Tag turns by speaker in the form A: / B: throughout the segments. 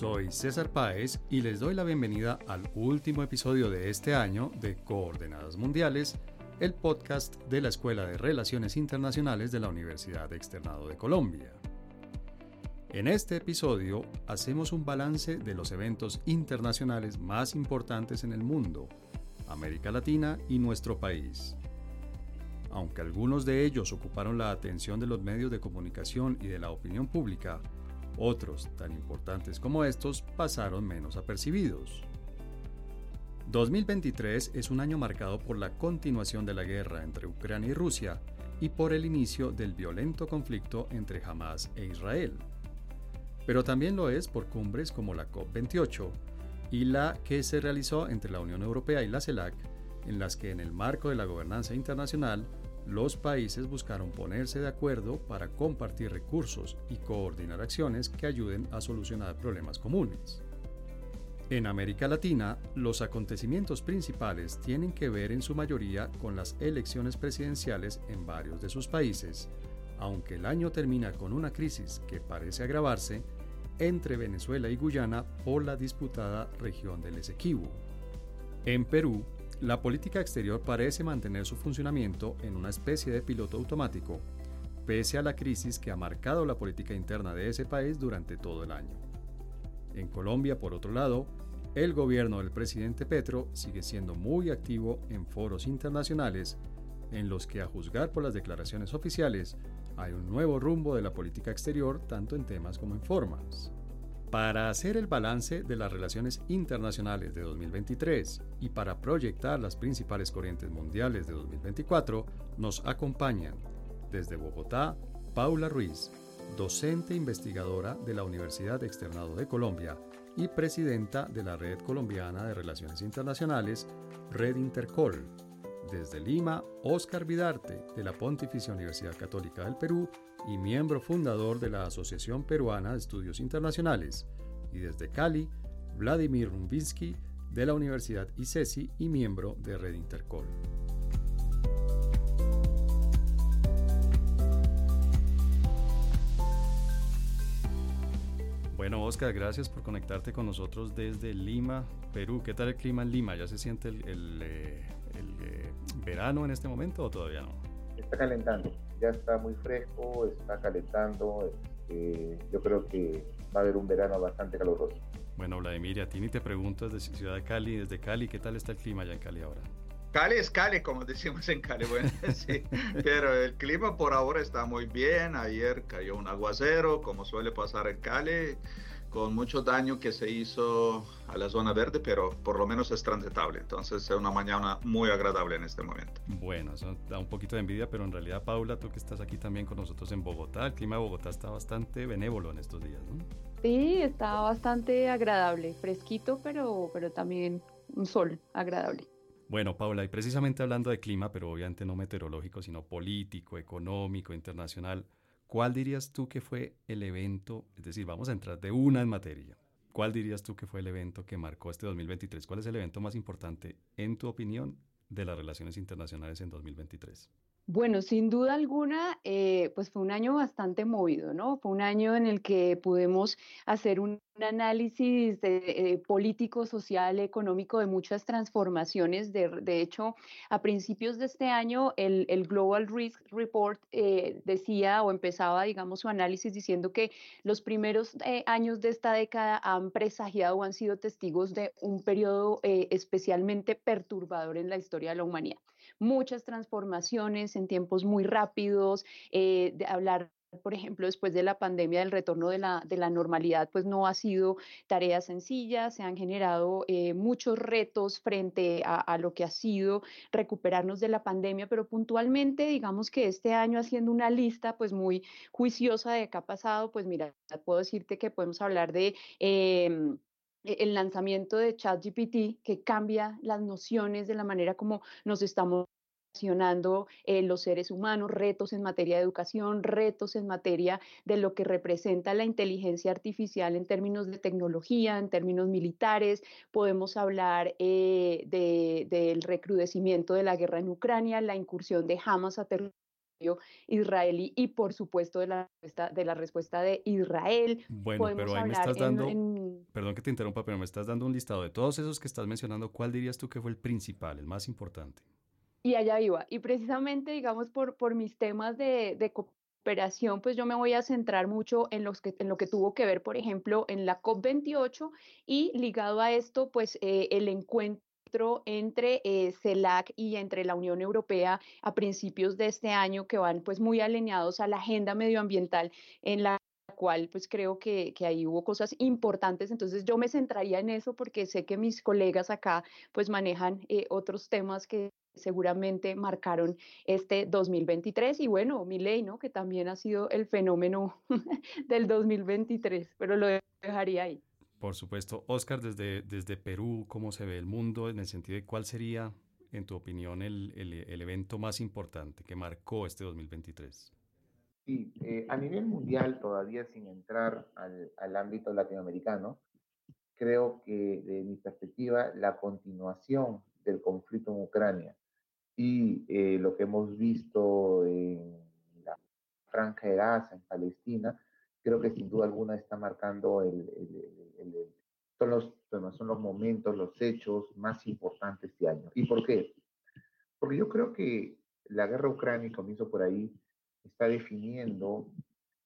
A: Soy César Páez y les doy la bienvenida al último episodio de este año de Coordenadas Mundiales, el podcast de la Escuela de Relaciones Internacionales de la Universidad Externado de Colombia. En este episodio hacemos un balance de los eventos internacionales más importantes en el mundo, América Latina y nuestro país. Aunque algunos de ellos ocuparon la atención de los medios de comunicación y de la opinión pública, otros, tan importantes como estos, pasaron menos apercibidos. 2023 es un año marcado por la continuación de la guerra entre Ucrania y Rusia y por el inicio del violento conflicto entre Hamas e Israel. Pero también lo es por cumbres como la COP28 y la que se realizó entre la Unión Europea y la CELAC, en las que en el marco de la gobernanza internacional los países buscaron ponerse de acuerdo para compartir recursos y coordinar acciones que ayuden a solucionar problemas comunes. En América Latina, los acontecimientos principales tienen que ver en su mayoría con las elecciones presidenciales en varios de sus países, aunque el año termina con una crisis que parece agravarse entre Venezuela y Guyana por la disputada región del Esequibo. En Perú, la política exterior parece mantener su funcionamiento en una especie de piloto automático, pese a la crisis que ha marcado la política interna de ese país durante todo el año. En Colombia, por otro lado, el gobierno del presidente Petro sigue siendo muy activo en foros internacionales en los que, a juzgar por las declaraciones oficiales, hay un nuevo rumbo de la política exterior tanto en temas como en formas. Para hacer el balance de las relaciones internacionales de 2023 y para proyectar las principales corrientes mundiales de 2024, nos acompañan desde Bogotá Paula Ruiz, docente investigadora de la Universidad Externado de Colombia y presidenta de la Red Colombiana de Relaciones Internacionales, Red Intercol. Desde Lima, Óscar Vidarte, de la Pontificia Universidad Católica del Perú y miembro fundador de la Asociación Peruana de Estudios Internacionales. Y desde Cali, Vladimir Rumbinsky, de la Universidad ICESI y miembro de Red Intercol. Bueno, Oscar, gracias por conectarte con nosotros desde Lima, Perú. ¿Qué tal el clima en Lima? ¿Ya se siente el, eh, eh, verano en este momento o todavía no?
B: Está calentando, ya está muy fresco, está calentando. Este, yo creo que va a haber un verano bastante caluroso.
A: Bueno, Vladimir, y a ti ni te pregunto desde Ciudad de Cali, desde Cali, ¿qué tal está el clima allá en Cali ahora?
C: Cali es Cali, como decimos en Cali, bueno, sí, pero el clima por ahora está muy bien. Ayer cayó un aguacero, como suele pasar en Cali, con mucho daño que se hizo a la zona verde, pero por lo menos es transitable. Entonces es una mañana muy agradable en este momento.
A: Bueno, eso da un poquito de envidia, pero en realidad, Paula, tú que estás aquí también con nosotros en Bogotá, el clima de Bogotá está bastante benévolo en estos días, ¿no?
D: Sí, está bastante agradable, fresquito, pero, pero también un sol agradable.
A: Bueno, Paula, y precisamente hablando de clima, pero obviamente no meteorológico, sino político, económico, internacional, ¿cuál dirías tú que fue el evento? Es decir, vamos a entrar de una en materia. ¿Cuál dirías tú que fue el evento que marcó este 2023? ¿Cuál es el evento más importante, en tu opinión, de las relaciones internacionales en 2023?
D: Bueno, sin duda alguna, eh, pues fue un año bastante movido, ¿no? Fue un año en el que pudimos hacer un análisis eh, político, social, económico de muchas transformaciones. De, hecho, a principios de este año, el, Global Risk Report eh, decía o empezaba, digamos, su análisis diciendo que los primeros años de esta década han presagiado o han sido testigos de un periodo especialmente perturbador en la historia de la humanidad muchas transformaciones en tiempos muy rápidos, eh, de hablar por ejemplo, después de la pandemia, del retorno de la, de la normalidad, pues no ha sido tarea sencilla, se han generado eh, muchos retos frente a, lo que ha sido recuperarnos de la pandemia, pero puntualmente, digamos que este año haciendo una lista pues muy juiciosa de qué ha pasado, pues mira, puedo decirte que podemos hablar de... Em, el lanzamiento de ChatGPT que cambia las nociones de la manera como nos estamos relacionando eh, los seres humanos, retos en materia de educación, retos en materia de lo que representa la inteligencia artificial en términos de tecnología, en términos militares. Podemos hablar eh, del recrudecimiento de la guerra en Ucrania, la incursión de Hamas a israelí y por supuesto de la respuesta de, la respuesta de Israel.
A: Bueno, pero ahí me estás dando, perdón que te interrumpa, pero me estás dando un listado de todos esos que estás mencionando, ¿cuál dirías tú que fue el principal, el más importante?
D: Y allá iba, y precisamente, digamos, por, por mis temas de, de cooperación, pues yo me voy a centrar mucho en, los que, en lo que tuvo que ver, por ejemplo, en la COP28 y ligado a esto, pues eh, el encuentro entre eh, CELAC y entre la Unión Europea a principios de este año que van pues muy alineados a la agenda medioambiental en la cual pues creo que, que, ahí hubo cosas importantes, entonces yo me centraría en eso porque sé que mis colegas acá pues manejan eh, otros temas que seguramente marcaron este 2023 y bueno, mi ley, ¿no? Que también ha sido el fenómeno del 2023, pero lo dejaría ahí.
A: Por supuesto. Oscar, desde, desde Perú, ¿cómo se ve el mundo en el sentido de cuál sería, en tu opinión, el, el, evento más importante que marcó este 2023?
B: Sí, eh, a nivel mundial, todavía sin entrar al, ámbito latinoamericano, creo que de mi perspectiva, la continuación del conflicto en Ucrania y eh, lo que hemos visto en la Franja de Gaza, en Palestina, creo que sin duda alguna está marcando el, son, los, son los momentos, los hechos más importantes de año. ¿Y por qué? Porque yo creo que la guerra ucrania, comienzo por ahí, está definiendo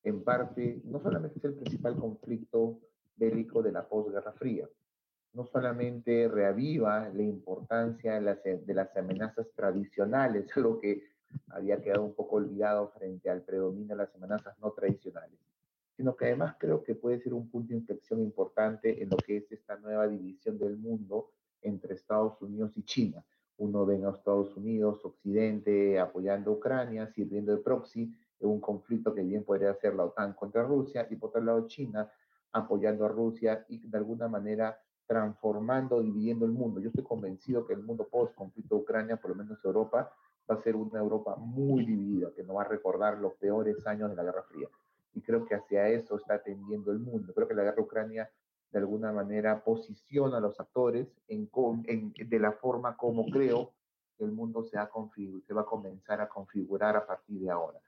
B: en parte, no solamente es el principal conflicto bélico de la posguerra fría, no solamente reaviva la importancia de las, de las amenazas tradicionales, algo que había quedado un poco olvidado frente al predominio de las amenazas no tradicionales, sino que además creo que puede ser un punto de inflexión importante en lo que es esta nueva división del mundo entre Estados Unidos y China. Uno ve a Estados Unidos, Occidente, apoyando a Ucrania, sirviendo de proxy en un conflicto que bien podría ser la OTAN contra Rusia, y por otro lado China apoyando a Rusia y de alguna manera transformando, dividiendo el mundo. Yo estoy convencido que el mundo post-conflicto de Ucrania, por lo menos Europa, va a ser una Europa muy dividida, que no va a recordar los peores años de la Guerra Fría y creo que hacia eso está tendiendo el mundo. Creo que la guerra ucrania de alguna manera posiciona a los actores en, de la forma como creo que el mundo se, se va a comenzar a configurar a partir de ahora.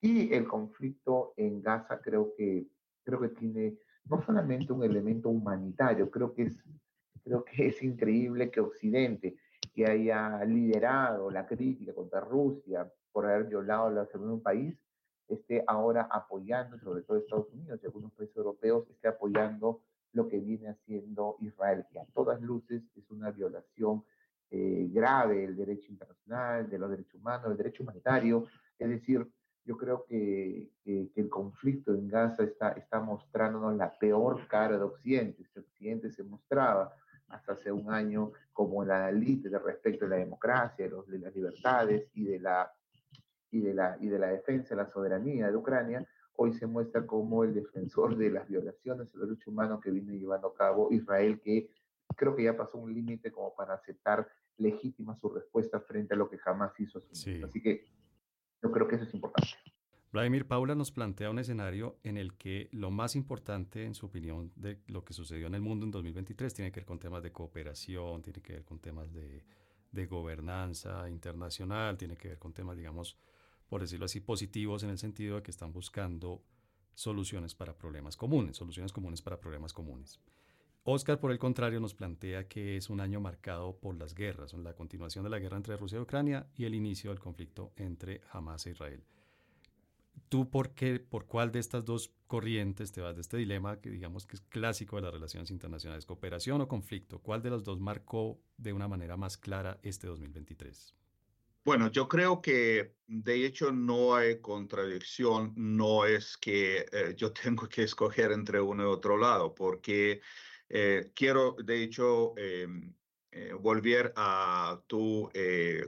B: Y el conflicto en Gaza creo que, creo que tiene no solamente un elemento humanitario, creo que es, creo que es increíble que Occidente, que haya liderado la crítica contra Rusia por haber violado la seguridad de un país, esté ahora apoyando, sobre todo Estados Unidos y algunos países europeos, esté apoyando lo que viene haciendo Israel, que a todas luces es una violación eh, grave del derecho internacional, de los derechos humanos, del derecho humanitario. Es decir, yo creo que, que, el conflicto en Gaza está, está mostrándonos la peor cara de Occidente. Este Occidente se mostraba hasta hace un año como la élite de respecto de la democracia, de, los, de las libertades y de la y de, la, y de la defensa de la soberanía de Ucrania, hoy se muestra como el defensor de las violaciones de los derechos humanos que viene llevando a cabo Israel, que creo que ya pasó un límite como para aceptar legítima su respuesta frente a lo que jamás hizo. Así que yo creo que eso es importante.
A: Vladimir Paula nos plantea un escenario en el que lo más importante, en su opinión, de lo que sucedió en el mundo en 2023 tiene que ver con temas de cooperación, tiene que ver con temas de, de gobernanza internacional, tiene que ver con temas, digamos, por decirlo así, positivos en el sentido de que están buscando soluciones para problemas comunes, soluciones comunes para problemas comunes. Oscar, por el contrario, nos plantea que es un año marcado por las guerras, la continuación de la guerra entre Rusia y Ucrania y el inicio del conflicto entre Hamas e Israel. ¿Tú por qué, por cuál de estas dos corrientes te vas de este dilema que digamos que es clásico de las relaciones internacionales, cooperación o conflicto? ¿Cuál de los dos marcó de una manera más clara este 2023?
C: Bueno, yo creo que de hecho no hay contradicción, no es que eh, yo tengo que escoger entre uno y otro lado, porque eh, quiero de hecho em, eh, volver a tu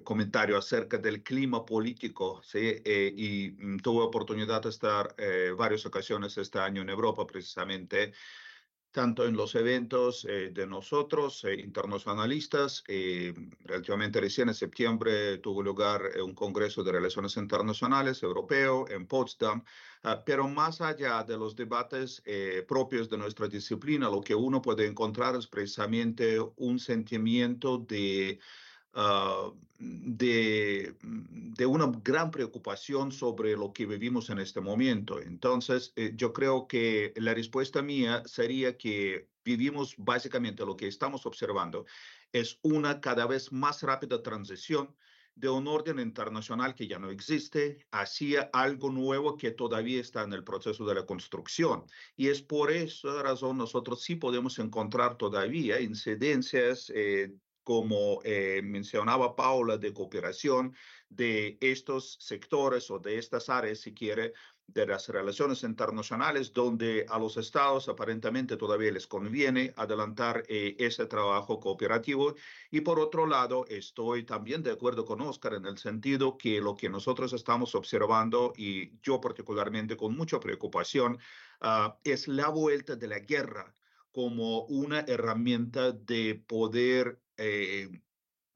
C: comentario acerca del clima político, ¿sí? y mm, tuve oportunidad de estar varias ocasiones este año en Europa precisamente tanto en los eventos eh, de nosotros, eh, internacionalistas. Eh, relativamente recién, en septiembre, tuvo lugar un Congreso de Relaciones Internacionales europeo en Potsdam, ah, pero más allá de los debates propios de nuestra disciplina, lo que uno puede encontrar es precisamente un sentimiento de ah, de, de, una gran preocupación sobre lo que vivimos en este momento. Entonces, eh, yo creo que la respuesta mía sería que vivimos básicamente lo que estamos observando es una cada vez más rápida transición de un orden internacional que ya no existe hacia algo nuevo que todavía está en el proceso de la construcción. Y es por esa razón nosotros sí podemos encontrar todavía incidencias eh, como eh, mencionaba Paula, de cooperación de estos sectores o de estas áreas, si quiere, de las relaciones internacionales, donde a los estados aparentemente todavía les conviene adelantar eh, ese trabajo cooperativo. Y por otro lado, estoy también de acuerdo con Oscar en el sentido que lo que nosotros estamos observando, y yo particularmente con mucha preocupación, uh, es la vuelta de la guerra como una herramienta de poder eh,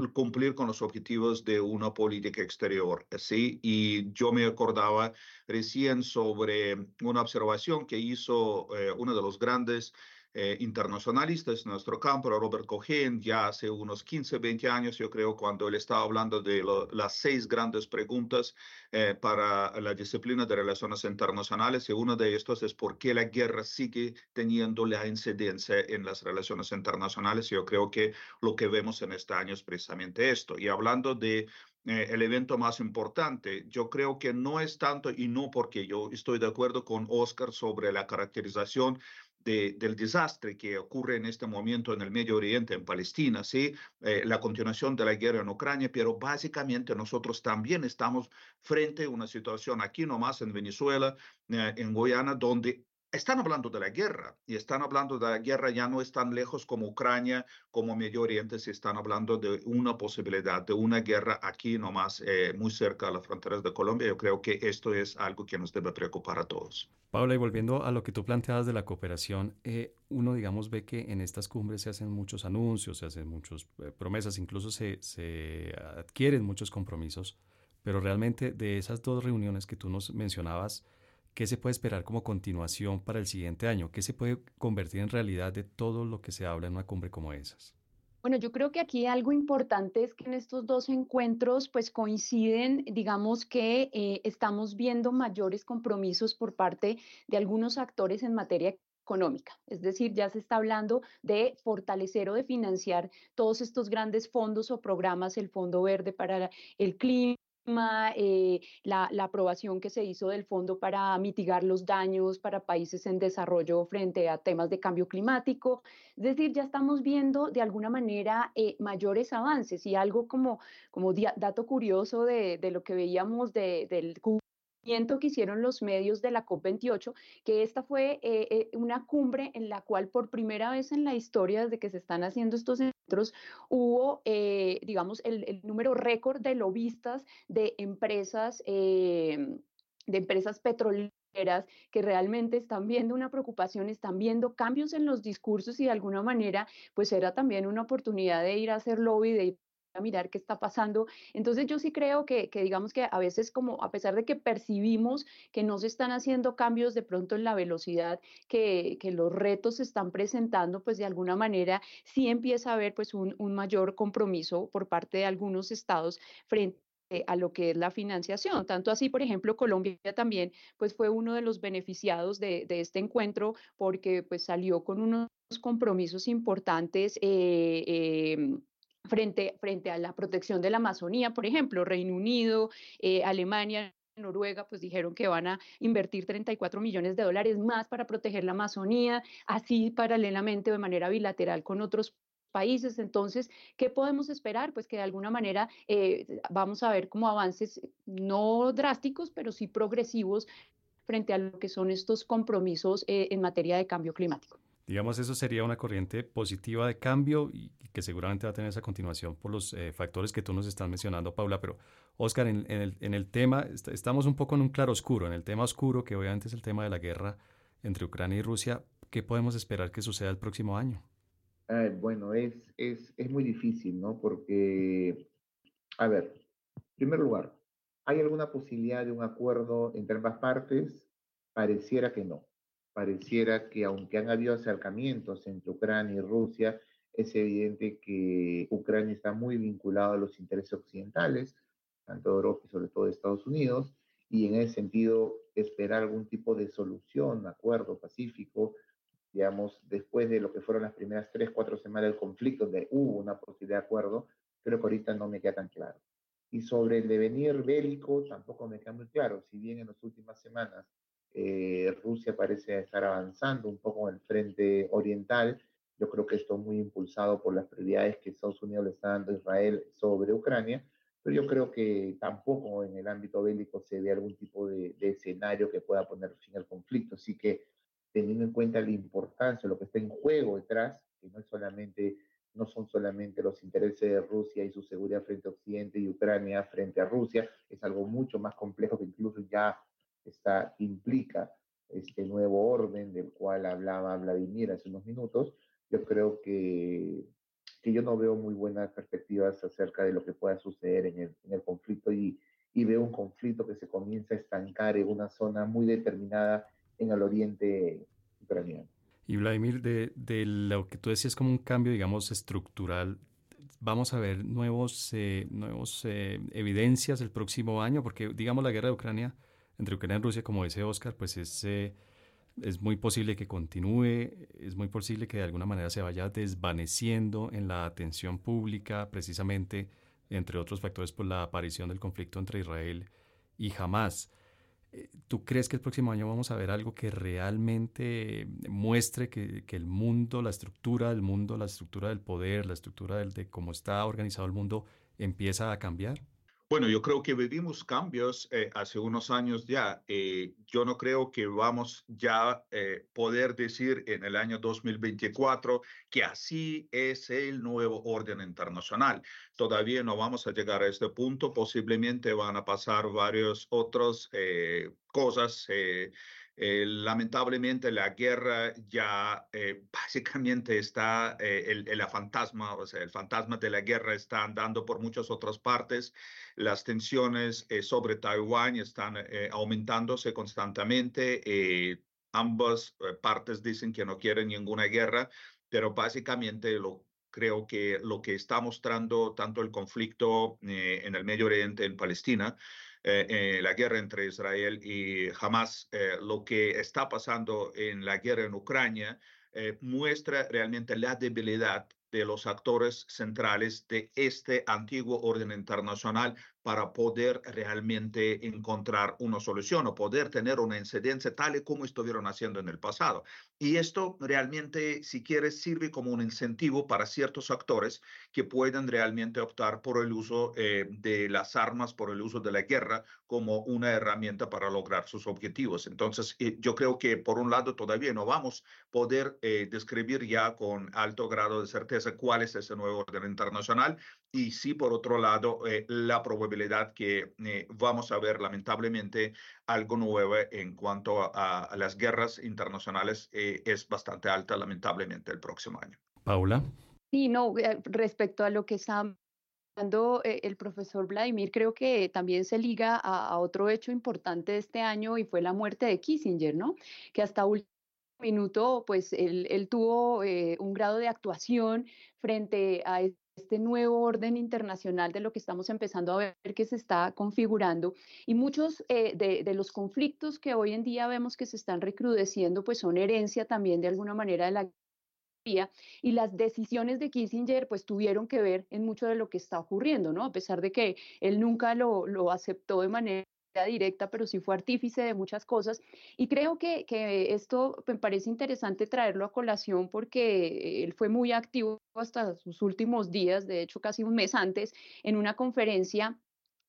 C: cumplir con los objetivos de una política exterior. ¿sí? Y yo me acordaba recién sobre una observación que hizo eh, uno de los grandes eh, internacionalistas nuestro campo, Robert Cohen, ya hace unos 15, 20 años, yo creo, cuando él estaba hablando de las seis grandes preguntas eh, para la disciplina de relaciones internacionales, y uno de estos es por qué la guerra sigue teniendo la incidencia en las relaciones internacionales. Yo creo que lo que vemos en este año es precisamente esto. Y hablando de eh, el evento más importante. Yo creo que no es tanto, y no porque yo estoy de acuerdo con Oscar sobre la caracterización del desastre que ocurre en este momento en el Medio Oriente, en Palestina, ¿sí? Eh, la continuación de la guerra en Ucrania, pero básicamente nosotros también estamos frente a una situación aquí nomás en Venezuela, eh, en Guyana, donde están hablando de la guerra y están hablando de la guerra ya no es tan lejos como Ucrania, como Medio Oriente, se están hablando de una posibilidad de una guerra aquí nomás, eh, muy cerca de las fronteras de Colombia. Yo creo que esto es algo que nos debe preocupar a todos.
A: Paula, y volviendo a lo que tú planteabas de la cooperación, eh, uno, digamos, ve que en estas cumbres se hacen muchos anuncios, se hacen muchas eh, promesas, incluso se, se adquieren muchos compromisos, pero realmente de esas dos reuniones que tú nos mencionabas, ¿Qué se puede esperar como continuación para el siguiente año? ¿Qué se puede convertir en realidad de todo lo que se habla en una cumbre como esas?
D: Bueno, yo creo que aquí algo importante es que en estos dos encuentros pues coinciden, digamos que eh, estamos viendo mayores compromisos por parte de algunos actores en materia económica. Es decir, ya se está hablando de fortalecer o de financiar todos estos grandes fondos o programas, el Fondo Verde para el Clima eh, la, aprobación que se hizo del fondo para mitigar los daños para países en desarrollo frente a temas de cambio climático. Es decir, ya estamos viendo de alguna manera eh, mayores avances y algo como, como dato curioso de, de lo que veíamos de, del que hicieron los medios de la COP28, que esta fue eh, eh, una cumbre en la cual por primera vez en la historia, desde que se están haciendo estos centros, hubo, eh, digamos, el, número récord de lobistas de empresas, de empresas petroleras que realmente están viendo una preocupación, están viendo cambios en los discursos y de alguna manera, pues era también una oportunidad de ir a hacer lobby, de ir a mirar qué está pasando. Entonces yo sí creo que, que, digamos que a veces como a pesar de que percibimos que no se están haciendo cambios de pronto en la velocidad que, que los retos se están presentando, pues de alguna manera sí empieza a haber pues un, un mayor compromiso por parte de algunos estados frente a lo que es la financiación. Tanto así, por ejemplo, Colombia también pues fue uno de los beneficiados de, de este encuentro porque pues salió con unos compromisos importantes eh, eh, frente, frente a la protección de la Amazonía, por ejemplo, Reino Unido, eh, Alemania, Noruega, pues dijeron que van a invertir 34 millones de dólares más para proteger la Amazonía, así paralelamente de manera bilateral con otros países. Entonces, ¿qué podemos esperar? Pues que de alguna manera eh, vamos a ver como avances no drásticos, pero sí progresivos frente a lo que son estos compromisos eh, en materia de cambio climático.
A: Digamos, eso sería una corriente positiva de cambio y, que seguramente va a tener esa continuación por los eh, factores que tú nos estás mencionando, Paula. Pero, Oscar, en, el, en el, tema, estamos un poco en un claro oscuro, en el tema oscuro, que obviamente es el tema de la guerra entre Ucrania y Rusia. ¿Qué podemos esperar que suceda el próximo año?
B: bueno, es, es, es muy difícil, ¿no? Porque, a ver, en primer lugar, ¿hay alguna posibilidad de un acuerdo entre ambas partes? Pareciera que no pareciera que aunque han habido acercamientos entre Ucrania y Rusia, es evidente que Ucrania está muy vinculado a los intereses occidentales, tanto de Europa y sobre todo de Estados Unidos, y en ese sentido esperar algún tipo de solución, acuerdo pacífico, digamos, después de lo que fueron las primeras tres, cuatro semanas del conflicto, donde hubo una posibilidad de acuerdo, creo que ahorita no me queda tan claro. Y sobre el devenir bélico tampoco me queda muy claro, si bien en las últimas semanas eh, Rusia parece estar avanzando un poco en el frente oriental, yo creo que esto es muy impulsado por las prioridades que Estados Unidos le está dando a Israel sobre Ucrania, pero yo creo que tampoco en el ámbito bélico se ve algún tipo de, escenario que pueda poner fin al conflicto. Así que teniendo en cuenta la importancia, lo que está en juego detrás, que no, es solamente, no son solamente los intereses de Rusia y su seguridad frente a Occidente y Ucrania frente a Rusia, es algo mucho más complejo que incluso ya está, implica este nuevo orden del cual hablaba Vladimir hace unos minutos. Yo creo que que yo no veo muy buenas perspectivas acerca de lo que pueda suceder en el, en el conflicto y, y, veo un conflicto que se comienza a estancar en una zona muy determinada en el oriente ucraniano.
A: Y Vladimir, de, de lo que tú decías como un cambio, digamos, estructural, vamos a ver nuevos, eh, nuevos eh, evidencias el próximo año, porque digamos la guerra de Ucrania, entre Ucrania y Rusia, como dice Oscar, pues es... Eh, es muy posible que continúe, es muy posible que de alguna manera se vaya desvaneciendo en la atención pública, precisamente, entre otros factores, por la aparición del conflicto entre Israel y Hamas. Eh, ¿Tú crees que el próximo año vamos a ver algo que realmente muestre que, el mundo, la estructura del mundo, la estructura del poder, la estructura de cómo está organizado el mundo empieza a cambiar?
C: Bueno, yo creo que vivimos cambios eh, hace unos años ya. Eh, yo no creo que vamos ya eh, poder decir en el año 2024 que así es el nuevo orden internacional. Todavía no vamos a llegar a este punto. Posiblemente van a pasar varias otras cosas eh, lamentablemente la guerra ya eh, básicamente está, eh, el, el, fantasma, el fantasma de la guerra está andando por muchas otras partes. Las tensiones sobre Taiwán están aumentándose constantemente. ambas partes dicen que no quieren ninguna guerra, pero básicamente lo creo que lo que está mostrando tanto el conflicto en el Medio Oriente, en Palestina, eh, eh, la guerra entre Israel y Hamas, eh, lo que está pasando en la guerra en Ucrania, muestra realmente la debilidad de los actores centrales de este antiguo orden internacional para poder realmente encontrar una solución o poder tener una incidencia tal y como estuvieron haciendo en el pasado. Y esto realmente, si quieres, sirve como un incentivo para ciertos actores que pueden realmente optar por el uso eh, de las armas, por el uso de la guerra como una herramienta para lograr sus objetivos. Entonces, eh, yo creo que por un lado todavía no vamos a poder eh, describir ya con alto grado de certeza cuál es ese nuevo orden internacional y sí, por otro lado, la probabilidad que eh, vamos a ver lamentablemente algo nuevo en cuanto a, las guerras internacionales eh, es bastante alta lamentablemente el próximo año.
A: Paula.
D: Sí, no, eh, respecto a lo que está hablando el profesor Vladimir, creo que también se liga a, otro hecho importante de este año y fue la muerte de Kissinger, ¿no? Que hasta último minuto, pues él, él tuvo un grado de actuación frente a este nuevo orden internacional de lo que estamos empezando a ver que se está configurando y muchos eh, de, los conflictos que hoy en día vemos que se están recrudeciendo pues son herencia también de alguna manera de la y las decisiones de Kissinger pues tuvieron que ver en mucho de lo que está ocurriendo, ¿no? A pesar de que él nunca lo, lo aceptó de manera directa, pero sí fue artífice de muchas cosas. Y creo que, que, esto me parece interesante traerlo a colación porque él fue muy activo hasta sus últimos días, de hecho casi un mes antes, en una conferencia.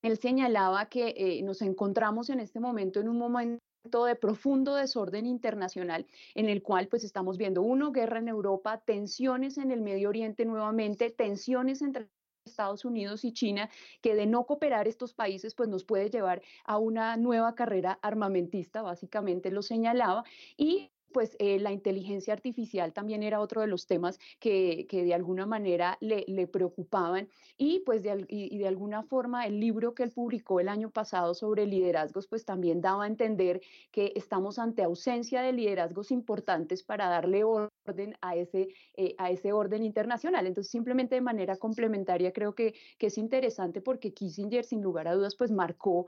D: Él señalaba que eh, nos encontramos en este momento en un momento de profundo desorden internacional en el cual pues estamos viendo uno guerra en Europa, tensiones en el Medio Oriente nuevamente, tensiones entre Estados Unidos y China, que de no cooperar estos países, pues nos puede llevar a una nueva carrera armamentista, básicamente lo señalaba, y pues eh, la inteligencia artificial también era otro de los temas que, que de alguna manera le, preocupaban. Y pues de, y, de alguna forma el libro que él publicó el año pasado sobre liderazgos pues también daba a entender que estamos ante ausencia de liderazgos importantes para darle orden orden a ese, eh, a ese orden internacional. Entonces, simplemente de manera complementaria, creo que, que es interesante porque Kissinger, sin lugar a dudas, pues marcó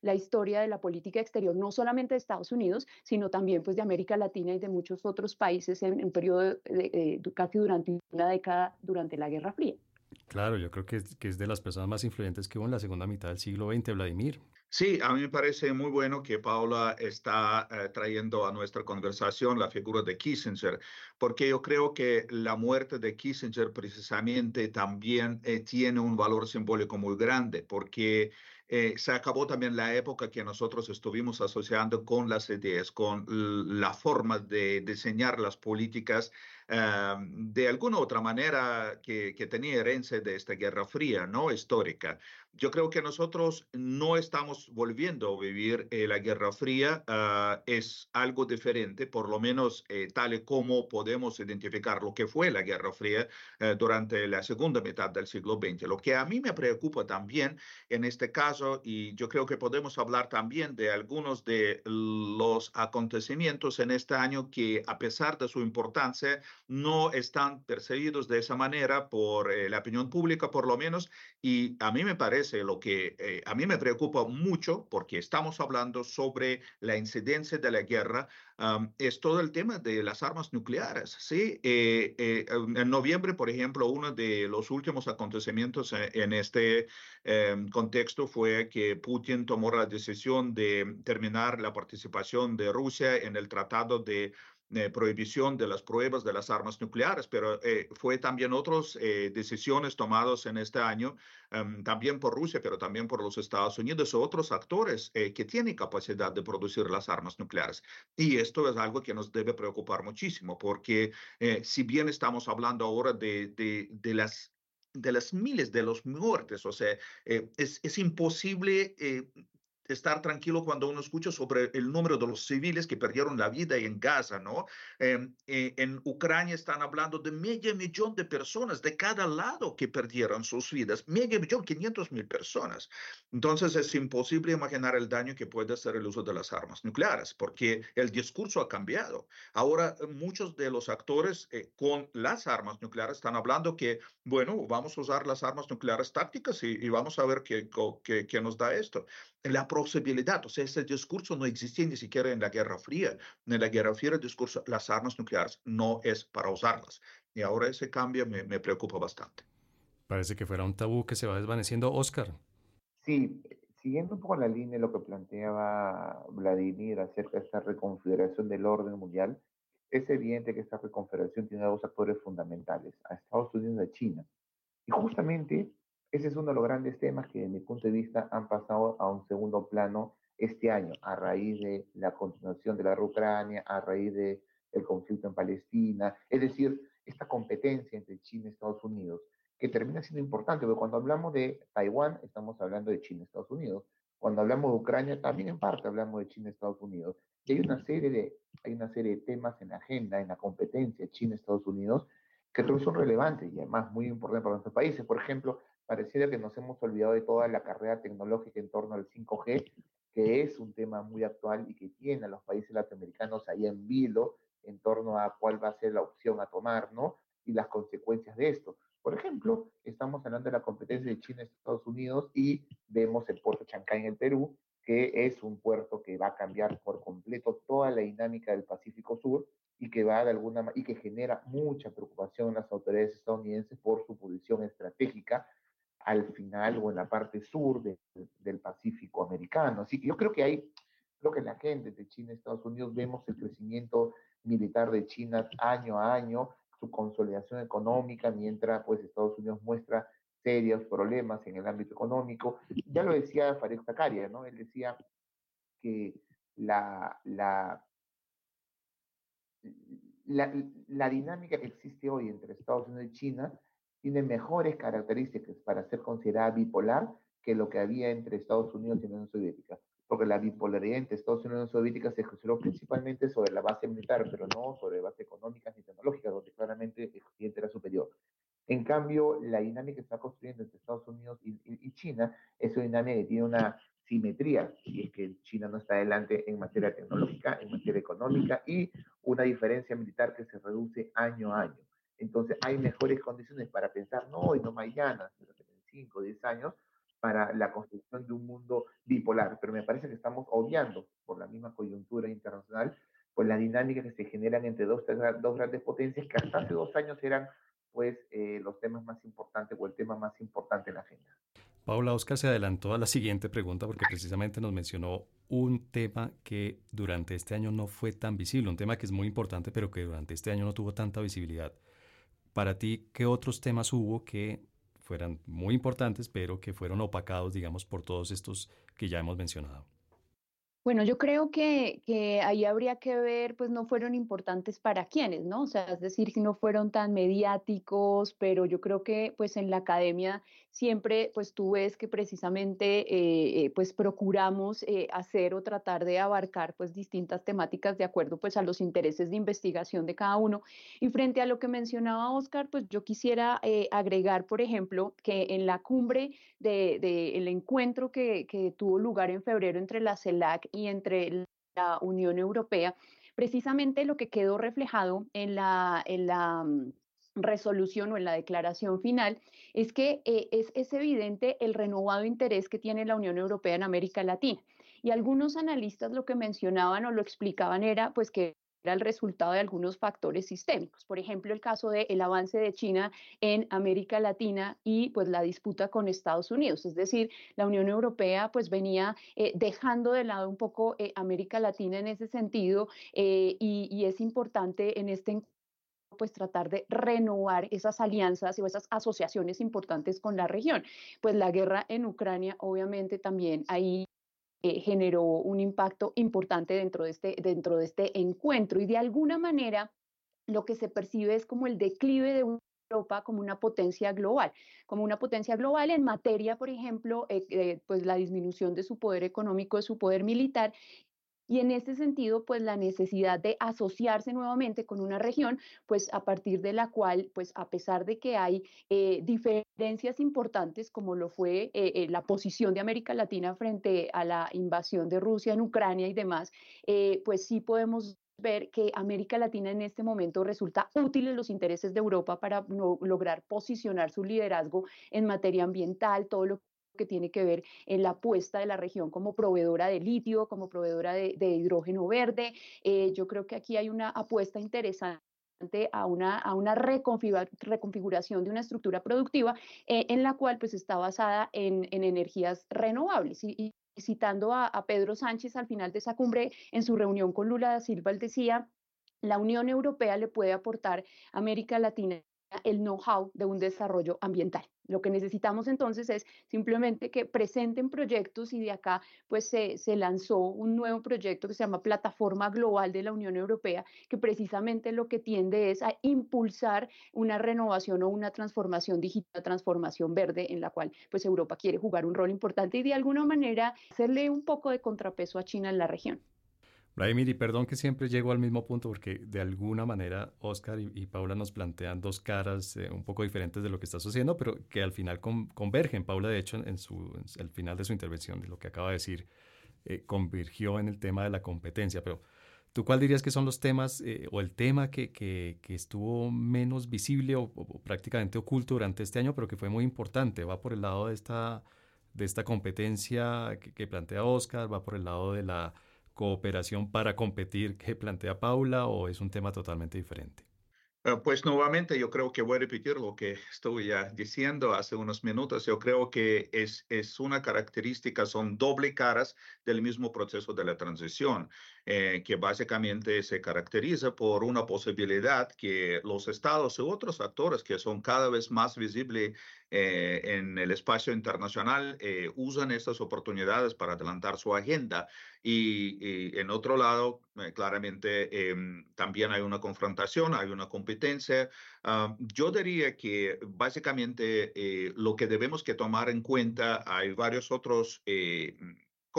D: la historia de la política exterior, no solamente de Estados Unidos, sino también pues de América Latina y de muchos otros países en un periodo de, casi durante una década durante la Guerra Fría.
A: Claro, yo creo que es, que es de las personas más influyentes que hubo en la segunda mitad del siglo XX, Vladimir.
C: Sí, a mí me parece muy bueno que Paula está eh, trayendo a nuestra conversación la figura de Kissinger, porque yo creo que la muerte de Kissinger precisamente también eh, tiene un valor simbólico muy grande, porque eh, se acabó también la época que nosotros estuvimos asociando con las ideas, con la forma de diseñar las políticas de alguna otra manera que, que, tenía herencia de esta Guerra Fría, ¿no? Histórica. Yo creo que nosotros no estamos volviendo a vivir eh, la Guerra Fría, ah, es algo diferente, por lo menos eh, tal y como podemos identificar lo que fue la Guerra Fría eh, durante la segunda mitad del siglo XX. Lo que a mí me preocupa también en este caso, y yo creo que podemos hablar también de algunos de los acontecimientos en este año que a pesar de su importancia no están percibidos de esa manera por la opinión pública, por lo menos, y a mí me parece lo que eh, a mí me preocupa mucho, porque estamos hablando sobre la incidencia de la guerra, es todo el tema de las armas nucleares. ¿sí? Eh, eh, en noviembre, por ejemplo, uno de los últimos acontecimientos en, este em, contexto fue que Putin tomó la decisión de terminar la participación de Rusia en el Tratado de eh, prohibición de las pruebas de las armas nucleares, pero eh, fue también otras eh, decisiones tomadas en este año, em, también por Rusia, pero también por los Estados Unidos o otros actores que tienen capacidad de producir las armas nucleares. Y esto es algo que nos debe preocupar muchísimo, porque si bien estamos hablando ahora de, de, de las de las miles de los muertes, o sea, es, es, imposible estar tranquilo cuando uno escucha sobre el número de los civiles que perdieron la vida en Gaza, ¿no? Em, eh, en Ucrania están hablando de medio millón de personas de cada lado que perdieron sus vidas, medio millón, 500 mil personas. Entonces es imposible imaginar el daño que puede hacer el uso de las armas nucleares, porque el discurso ha cambiado. Ahora muchos de los actores eh, con las armas nucleares están hablando que, bueno, vamos a usar las armas nucleares tácticas y, vamos a ver qué, qué, qué nos da esto. La posibilidad. O sea, ese discurso no existía ni siquiera en la Guerra Fría. En la Guerra Fría el discurso, las armas nucleares no es para usarlas. Y ahora ese cambio me, me preocupa bastante.
A: Parece que fuera un tabú que se va desvaneciendo. Oscar.
B: Sí, siguiendo un poco la línea de lo que planteaba Vladimir acerca de esta reconfiguración del orden mundial, es evidente que esta reconfiguración tiene dos actores fundamentales, a Estados Unidos y a China. Y justamente ese es uno de los grandes temas que, desde mi punto de vista, han pasado a un segundo plano este año, a raíz de la continuación de la guerra Ucrania, a raíz del el conflicto en Palestina, es decir, esta competencia entre China y Estados Unidos, que termina siendo importante, porque cuando hablamos de Taiwán, estamos hablando de China y Estados Unidos. Cuando hablamos de Ucrania, también en parte hablamos de China y Estados Unidos. Y hay una serie de, hay una serie de temas en la agenda, en la competencia China-Estados Unidos, que todos son relevantes y además muy importantes para nuestros países. Por ejemplo, pareciera que nos hemos olvidado de toda la carrera tecnológica en torno al 5G, que es un tema muy actual y que tiene a los países latinoamericanos ahí en vilo en torno a cuál va a ser la opción a tomar, ¿no? Y las consecuencias de esto. Por ejemplo, estamos hablando de la competencia de China y Estados Unidos y vemos el puerto Chancay en el Perú, que es un puerto que va a cambiar por completo toda la dinámica del Pacífico Sur y que va de alguna y que genera mucha preocupación en las autoridades estadounidenses por su posición estratégica al final o en la parte sur del Pacífico americano. Así que yo creo que hay, creo que la gente de China y Estados Unidos vemos el crecimiento militar de China año a año, su consolidación económica, mientras pues Estados Unidos muestra serios problemas en el ámbito económico. Ya lo decía Farid Zakaria, ¿no? Él decía que la, la, la, la dinámica que existe hoy entre Estados Unidos y China tiene mejores características para ser considerada bipolar que lo que había entre Estados Unidos y la Unión Soviética. Porque la bipolaridad entre Estados Unidos y la Unión Soviética se ejerció principalmente sobre la base militar, pero no sobre base económica ni tecnológica, donde claramente el Occidente era superior. En cambio, la dinámica que está construyendo entre Estados Unidos y, y, China es una dinámica que tiene una simetría, y es que China no está adelante en materia tecnológica, en materia económica, y una diferencia militar que se reduce año a año. Entonces hay mejores condiciones para pensar no hoy, no mañana, sino en 5 o 10 años, para la construcción de un mundo bipolar. Pero me parece que estamos obviando, por la misma coyuntura internacional, pues las dinámicas que se generan entre dos, dos grandes potencias que hasta hace dos años eran pues eh, los temas más importantes o el tema más importante en la agenda.
A: Paula Oscar se adelantó a la siguiente pregunta porque precisamente nos mencionó un tema que durante este año no fue tan visible, un tema que es muy importante pero que durante este año no tuvo tanta visibilidad. Para ti, ¿qué otros temas hubo que fueran muy importantes pero que fueron opacados, digamos, por todos estos que ya hemos mencionado?
D: Bueno, yo creo que, que, ahí habría que ver, pues no fueron importantes para quiénes, ¿no? O sea, es decir, que no fueron tan mediáticos, pero yo creo que pues en la academia siempre pues tú ves que precisamente eh, eh, pues procuramos eh, hacer o tratar de abarcar pues distintas temáticas de acuerdo pues a los intereses de investigación de cada uno. Y frente a lo que mencionaba Oscar, pues yo quisiera agregar, por ejemplo, que en la cumbre del de, el encuentro que, que tuvo lugar en febrero entre la CELAC y entre la Unión Europea, precisamente lo que quedó reflejado en la, mm, resolución o en la declaración final es que eh, es, es evidente el renovado interés que tiene la Unión Europea en América Latina. Y algunos analistas lo que mencionaban o lo explicaban era pues que era el resultado de algunos factores sistémicos. Por ejemplo, el caso del el avance de China en América Latina y pues la disputa con Estados Unidos. Es decir, la Unión Europea pues venía eh, dejando de lado un poco eh, América Latina en ese sentido eh, y, y, es importante en este pues tratar de renovar esas alianzas y esas asociaciones importantes con la región. Pues la guerra en Ucrania obviamente también ahí eh, generó un impacto importante dentro de, este, dentro de este encuentro y de alguna manera lo que se percibe es como el declive de Europa como una potencia global, como una potencia global en materia, por ejemplo, eh, eh, pues la disminución de su poder económico, de su poder militar y en ese sentido, pues la necesidad de asociarse nuevamente con una región, pues a partir de la cual, pues a pesar de que hay eh, diferencias importantes, como lo fue eh, eh, la posición de América Latina frente a la invasión de Rusia en Ucrania y demás, pues sí podemos ver que América Latina en este momento resulta útil en los intereses de Europa para lograr posicionar su liderazgo en materia ambiental, todo lo que tiene que ver en la apuesta de la región como proveedora de litio, como proveedora de, hidrógeno verde. Eh, yo creo que aquí hay una apuesta interesante a una, a una reconfiguración de una estructura productiva eh, en la cual pues está basada en, en energías renovables. Y, citando a, a, Pedro Sánchez al final de esa cumbre en su reunión con Lula da Silva, él decía, la Unión Europea le puede aportar a América Latina el know-how de un desarrollo ambiental. Lo que necesitamos entonces es simplemente que presenten proyectos y de acá pues se, lanzó un nuevo proyecto que se llama Plataforma Global de la Unión Europea, que precisamente lo que tiende es a impulsar una renovación o una transformación digital, transformación verde, en la cual pues Europa quiere jugar un rol importante y de alguna manera hacerle un poco de contrapeso a China en la región.
A: Vladimir, y perdón que siempre llego al mismo punto porque de alguna manera Oscar y, Paula nos plantean dos caras eh, un poco diferentes de lo que está sucediendo, pero que al final convergen. Paula, de hecho, en, su, el final de su intervención, de lo que acaba de decir, eh, en el tema de la competencia. Pero, ¿tú cuál dirías que son los temas eh, o el tema que, que, que, estuvo menos visible o, prácticamente oculto durante este año, pero que fue muy importante? ¿Va por el lado de esta, de esta competencia que plantea Oscar? ¿Va por el lado de la cooperación para competir que plantea Paula o es un tema totalmente diferente?
C: Ah, pues nuevamente yo creo que voy a repetir lo que estuve ya diciendo hace unos minutos. Yo creo que es, es una característica, son doble caras del mismo proceso de la transición, eh, que básicamente se caracteriza por una posibilidad que los estados y otros actores que son cada vez más visibles eh, en el espacio internacional eh, usan estas oportunidades para adelantar su agenda. Y, en otro lado, eh, claramente em, también hay una confrontación, hay una competencia. Ah, yo diría que básicamente lo que debemos que tomar en cuenta, hay varios otros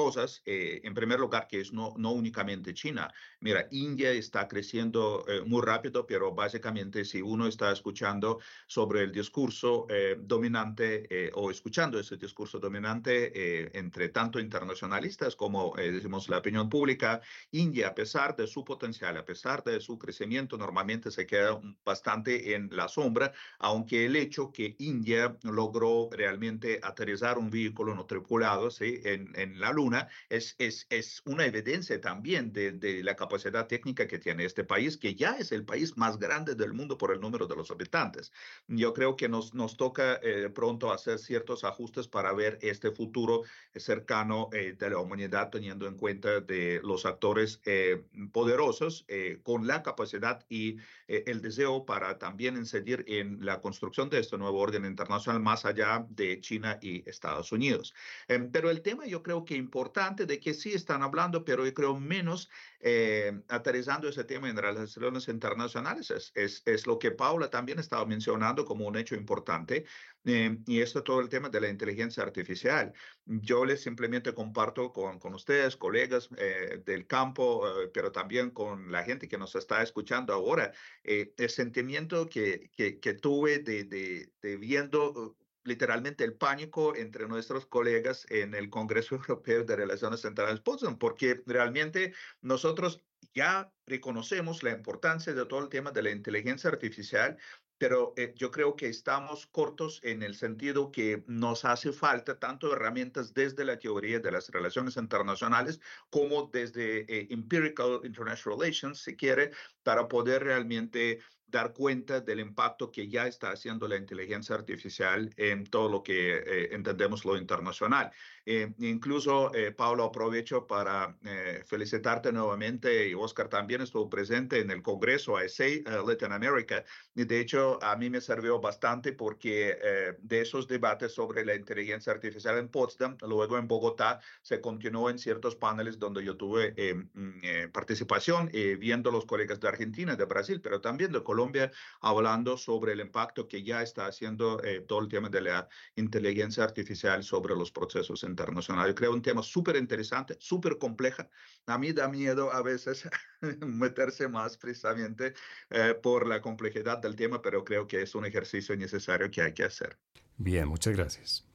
C: cosas. en primer lugar, que es no, no únicamente China. Mira, India está creciendo muy rápido, pero básicamente si uno está escuchando sobre el discurso dominante o escuchando ese discurso dominante entre tanto internacionalistas como, decimos, la opinión pública, India, a pesar de su potencial, a pesar de su crecimiento, normalmente se queda bastante en la sombra, aunque el hecho que India logró realmente aterrizar un vehículo no tripulado ¿sí? en, en la Luna es, es, es una evidencia también de, de, la capacidad técnica que tiene este país, que ya es el país más grande del mundo por el número de los habitantes. Yo creo que nos, nos toca eh, pronto hacer ciertos ajustes para ver este futuro cercano eh, de la humanidad, teniendo en cuenta de los actores eh, poderosos con la capacidad y el deseo para también incidir en la construcción de este nuevo orden internacional más allá de China y Estados Unidos. Em, pero el tema yo creo que importante de que sí están hablando, pero yo creo menos eh, aterrizando ese tema en relaciones internacionales es, es, es, lo que Paula también estaba mencionando como un hecho importante eh, y esto todo el tema de la inteligencia artificial. Yo les simplemente comparto con, con ustedes, colegas eh, del campo, eh, pero también con la gente que nos está escuchando ahora, eh, el sentimiento que, que, que tuve de, de, de viendo literalmente el pánico entre nuestros colegas en el Congreso Europeo de Relaciones Centrales Potsdam, porque realmente nosotros ya reconocemos la importancia de todo el tema de la inteligencia artificial, pero eh, yo creo que estamos cortos en el sentido que nos hace falta tanto herramientas desde la teoría de las relaciones internacionales como desde eh, empirical international relations, si quiere, para poder realmente dar cuenta del impacto que ya está haciendo la inteligencia artificial en todo lo que eh, entendemos lo internacional. Eh, incluso, eh, Pablo, aprovecho para eh, felicitarte nuevamente y Oscar también estuvo presente en el Congreso ASA uh, Latin America. Y de hecho, a mí me sirvió bastante porque eh, de esos debates sobre la inteligencia artificial en Potsdam, luego en Bogotá, se continuó en ciertos paneles donde yo tuve mm, participación, viendo los colegas de Argentina, de Brasil, pero también de Colombia hablando sobre el impacto que ya está haciendo eh, todo el tema de la inteligencia artificial sobre los procesos internacionales. Creo un tema súper interesante, súper compleja. A mí da miedo a veces meterse más precisamente eh, por la complejidad del tema, pero creo que es un ejercicio necesario que hay que hacer.
A: Bien, muchas gracias.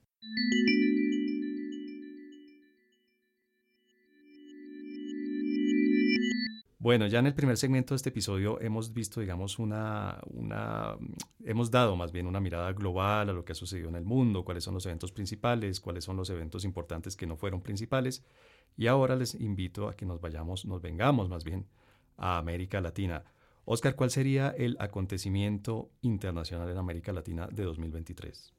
A: Bueno, ya en el primer segmento de este episodio hemos visto, digamos, una, una, hemos dado más bien una mirada global a lo que ha sucedido en el mundo, cuáles son los eventos principales, cuáles son los eventos importantes que no fueron principales. Y ahora les invito a que nos vayamos, nos vengamos más bien a América Latina. Oscar, ¿cuál sería el acontecimiento internacional en América Latina de 2023?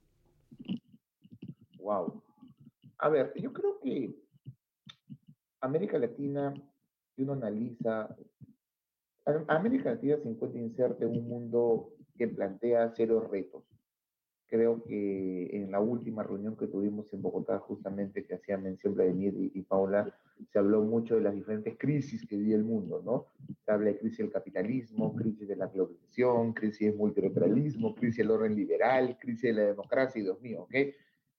B: Wow. A ver, yo creo que América Latina si uno analiza, América Latina se encuentra inserta en un mundo que plantea serios retos. Creo que en la última reunión que tuvimos en Bogotá, justamente que hacía mención Vladimir y, y Paula, se habló mucho de las diferentes crisis que vive el mundo, ¿no? Se habla de crisis del capitalismo, crisis de la globalización, crisis del multilateralismo, crisis del orden liberal, crisis de la democracia, y Dios mío, ¿ok?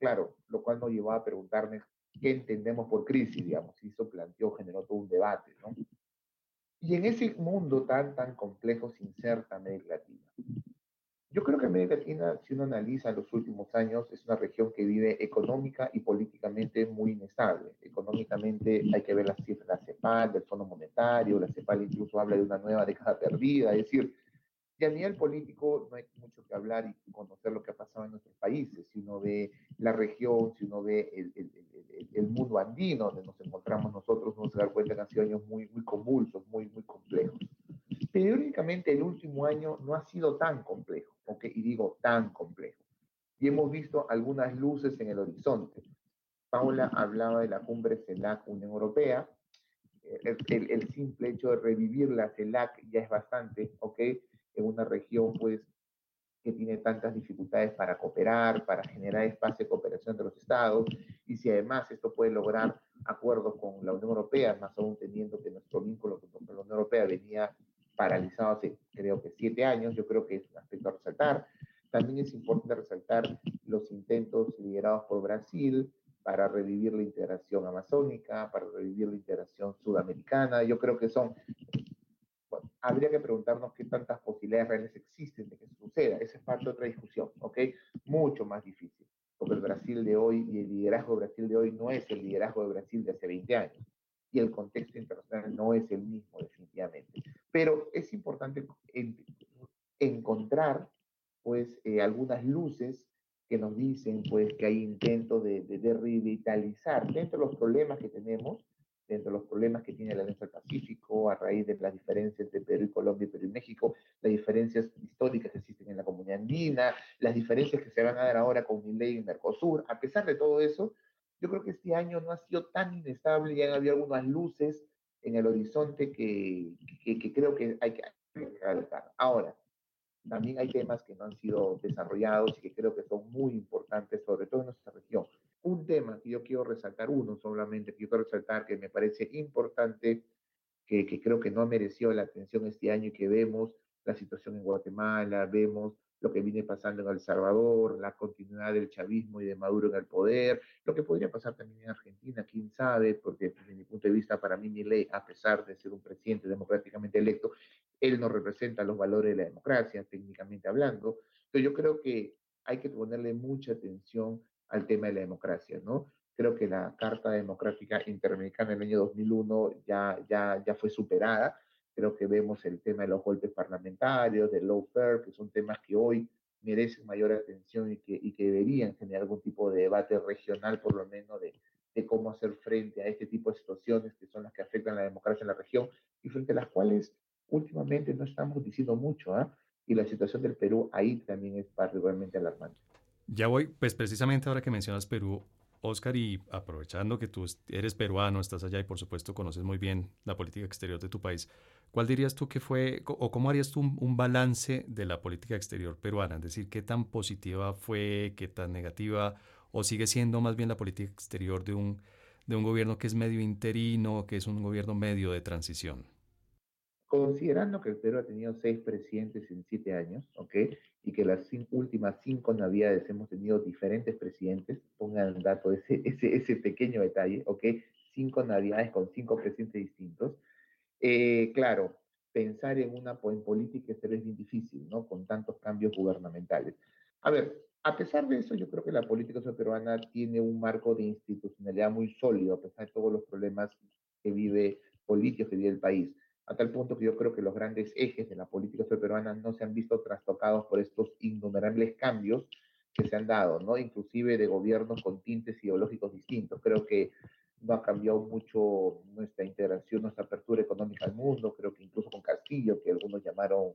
B: Claro, lo cual nos llevó a preguntarme qué entendemos por crisis, digamos, y eso planteó, generó todo un debate, ¿no? Y en ese mundo tan, tan complejo se inserta América Latina. Yo creo que América Latina, si uno analiza los últimos años, es una región que vive económica y políticamente muy inestable. Económicamente hay que ver las cifras la CEPAL, del Fondo Monetario, la CEPAL incluso habla de una nueva década perdida, es decir, y a nivel político no hay mucho que hablar y conocer lo que ha pasado en nuestros países. Si uno ve la región, si uno ve el, el, el, el mundo andino donde nos encontramos nosotros, uno se da cuenta que han sido años muy, muy convulsos, muy, muy complejos. Pero irónicamente el último año no ha sido tan complejo, ¿ok? Y digo tan complejo. Y hemos visto algunas luces en el horizonte. Paula hablaba de la cumbre CELAC Unión Europea. El, el simple hecho de revivir la CELAC ya es bastante, ¿ok? En una región pues que tiene tantas dificultades para cooperar, para generar espacio de cooperación entre los estados, y si además esto puede lograr acuerdos con la Unión Europea, más aún teniendo que nuestro vínculo con la Unión Europea venía paralizado hace creo que siete años, yo creo que es un aspecto a resaltar. También es importante resaltar los intentos liderados por Brasil para revivir la integración amazónica, para revivir la integración sudamericana. Yo creo que son, habría que preguntarnos qué tantas posibilidades reales existen de que suceda. Esa es parte de otra discusión, ¿ok? Mucho más difícil, porque el Brasil de hoy y el liderazgo de Brasil de hoy no es el liderazgo de Brasil de hace 20 años. Y el contexto internacional no es el mismo, definitivamente. Pero es importante encontrar, pues, eh, algunas luces que nos dicen pues que hay intentos de, de, revitalizar dentro de los problemas que tenemos, dentro de los problemas que tiene la Alianza del Pacífico, a raíz de las diferencias entre Perú y Colombia y Perú y México, las diferencias históricas que existen en la comunidad andina, las diferencias que se van a dar ahora con ley y Mercosur. A pesar de todo eso, yo creo que este año no ha sido tan inestable y han habido algunas luces en el horizonte que, que, creo que hay que recalcar. Ahora, también hay temas que no han sido desarrollados y que creo que son muy importantes, sobre todo en nuestra región. Un tema que yo quiero resaltar, uno solamente, que yo quiero resaltar, que me parece importante, que, que creo que no ha merecido la atención este año y que vemos la situación en Guatemala, vemos lo que viene pasando en El Salvador, la continuidad del chavismo y de Maduro en el poder, lo que podría pasar también en Argentina, quién sabe, porque desde mi punto de vista, para mí ley, a pesar de ser un presidente democráticamente electo, él no representa los valores de la democracia, técnicamente hablando. Entonces yo creo que hay que ponerle mucha atención al tema de la democracia, ¿no? Creo que la Carta Democrática Interamericana del año 2001 ya, ya, ya fue superada. Creo que vemos el tema de los golpes parlamentarios, del lawfare, que son temas que hoy merecen mayor atención y que, y que deberían generar algún tipo de debate regional, por lo menos, de, de cómo hacer frente a este tipo de situaciones que son las que afectan a la democracia en la región y frente a las cuales últimamente no estamos diciendo mucho, ¿ah? Y la situación del Perú ahí también es particularmente alarmante.
A: Ya voy, pues precisamente ahora que mencionas Perú, Oscar, y aprovechando que tú eres peruano, estás allá y por supuesto conoces muy bien la política exterior de tu país, ¿cuál dirías tú que fue, o cómo harías tú un, balance de la política exterior peruana? Es decir, ¿qué tan positiva fue, qué tan negativa, o sigue siendo más bien la política exterior de un, de un gobierno que es medio interino, que es un gobierno medio de transición?
B: Considerando que el Perú ha tenido seis presidentes en siete años, ¿ok? Y que las últimas cinco navidades hemos tenido diferentes presidentes, pongan dato, ese, ese, pequeño detalle, ¿ok? Cinco navidades con cinco presidentes distintos. Eh, claro, pensar en una en política es bien difícil, ¿no? Con tantos cambios gubernamentales. A ver, a pesar de eso, yo creo que la política peruana tiene un marco de institucionalidad muy sólido, a pesar de todos los problemas que vive políticos que vive el país a tal punto que yo creo que los grandes ejes de la política peruana no se han visto trastocados por estos innumerables cambios que se han dado, ¿no? Inclusive de gobiernos con tintes ideológicos distintos. Creo que no ha cambiado mucho nuestra integración, nuestra apertura económica al mundo. Creo que incluso con Castillo, que algunos llamaron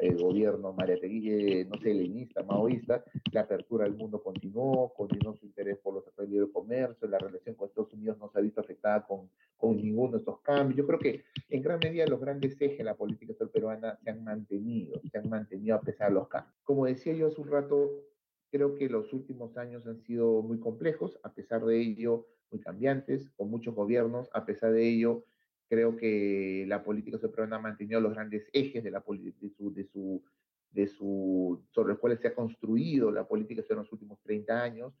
B: el gobierno María Teguille, no sé, leninista, maoísta, la apertura al mundo continuó, continuó su interés por los tratados de libre comercio, la relación con Estados Unidos no se ha visto afectada con, con ninguno de estos cambios. Yo creo que en gran medida los grandes ejes de la política peruana se han mantenido, se han mantenido a pesar de los cambios. Como decía yo hace un rato, creo que los últimos años han sido muy complejos, a pesar de ello, muy cambiantes, con muchos gobiernos, a pesar de ello, Creo que la política peruana ha mantenido los grandes ejes de, la, de, su, de, su, de su, sobre los cuales se ha construido la política en los últimos 30 años,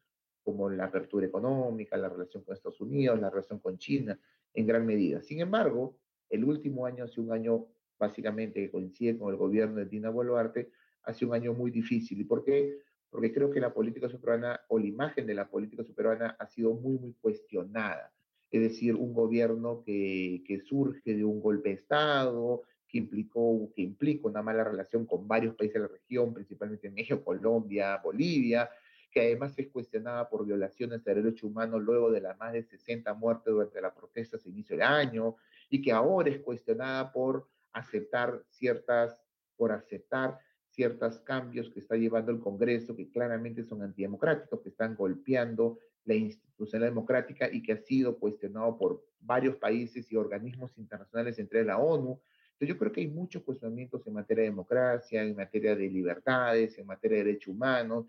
B: como la apertura económica, la relación con Estados Unidos, la relación con China, en gran medida. Sin embargo, el último año ha sido un año básicamente que coincide con el gobierno de Dina Boluarte, ha sido un año muy difícil. ¿Y por qué? Porque creo que la política peruana o la imagen de la política peruana ha sido muy, muy cuestionada es decir, un gobierno que, que surge de un golpe de Estado, que, implicó, que implica una mala relación con varios países de la región, principalmente México, Colombia, Bolivia, que además es cuestionada por violaciones de derechos humanos luego de las más de 60 muertes durante las protestas a inicio de año, y que ahora es cuestionada por aceptar ciertas, por aceptar ciertos cambios que está llevando el Congreso, que claramente son antidemocráticos, que están golpeando la institucionalidad democrática y que ha sido cuestionado por varios países y organismos internacionales, entre la ONU. Entonces yo creo que hay muchos cuestionamientos en materia de democracia, en materia de libertades, en materia de derechos humanos,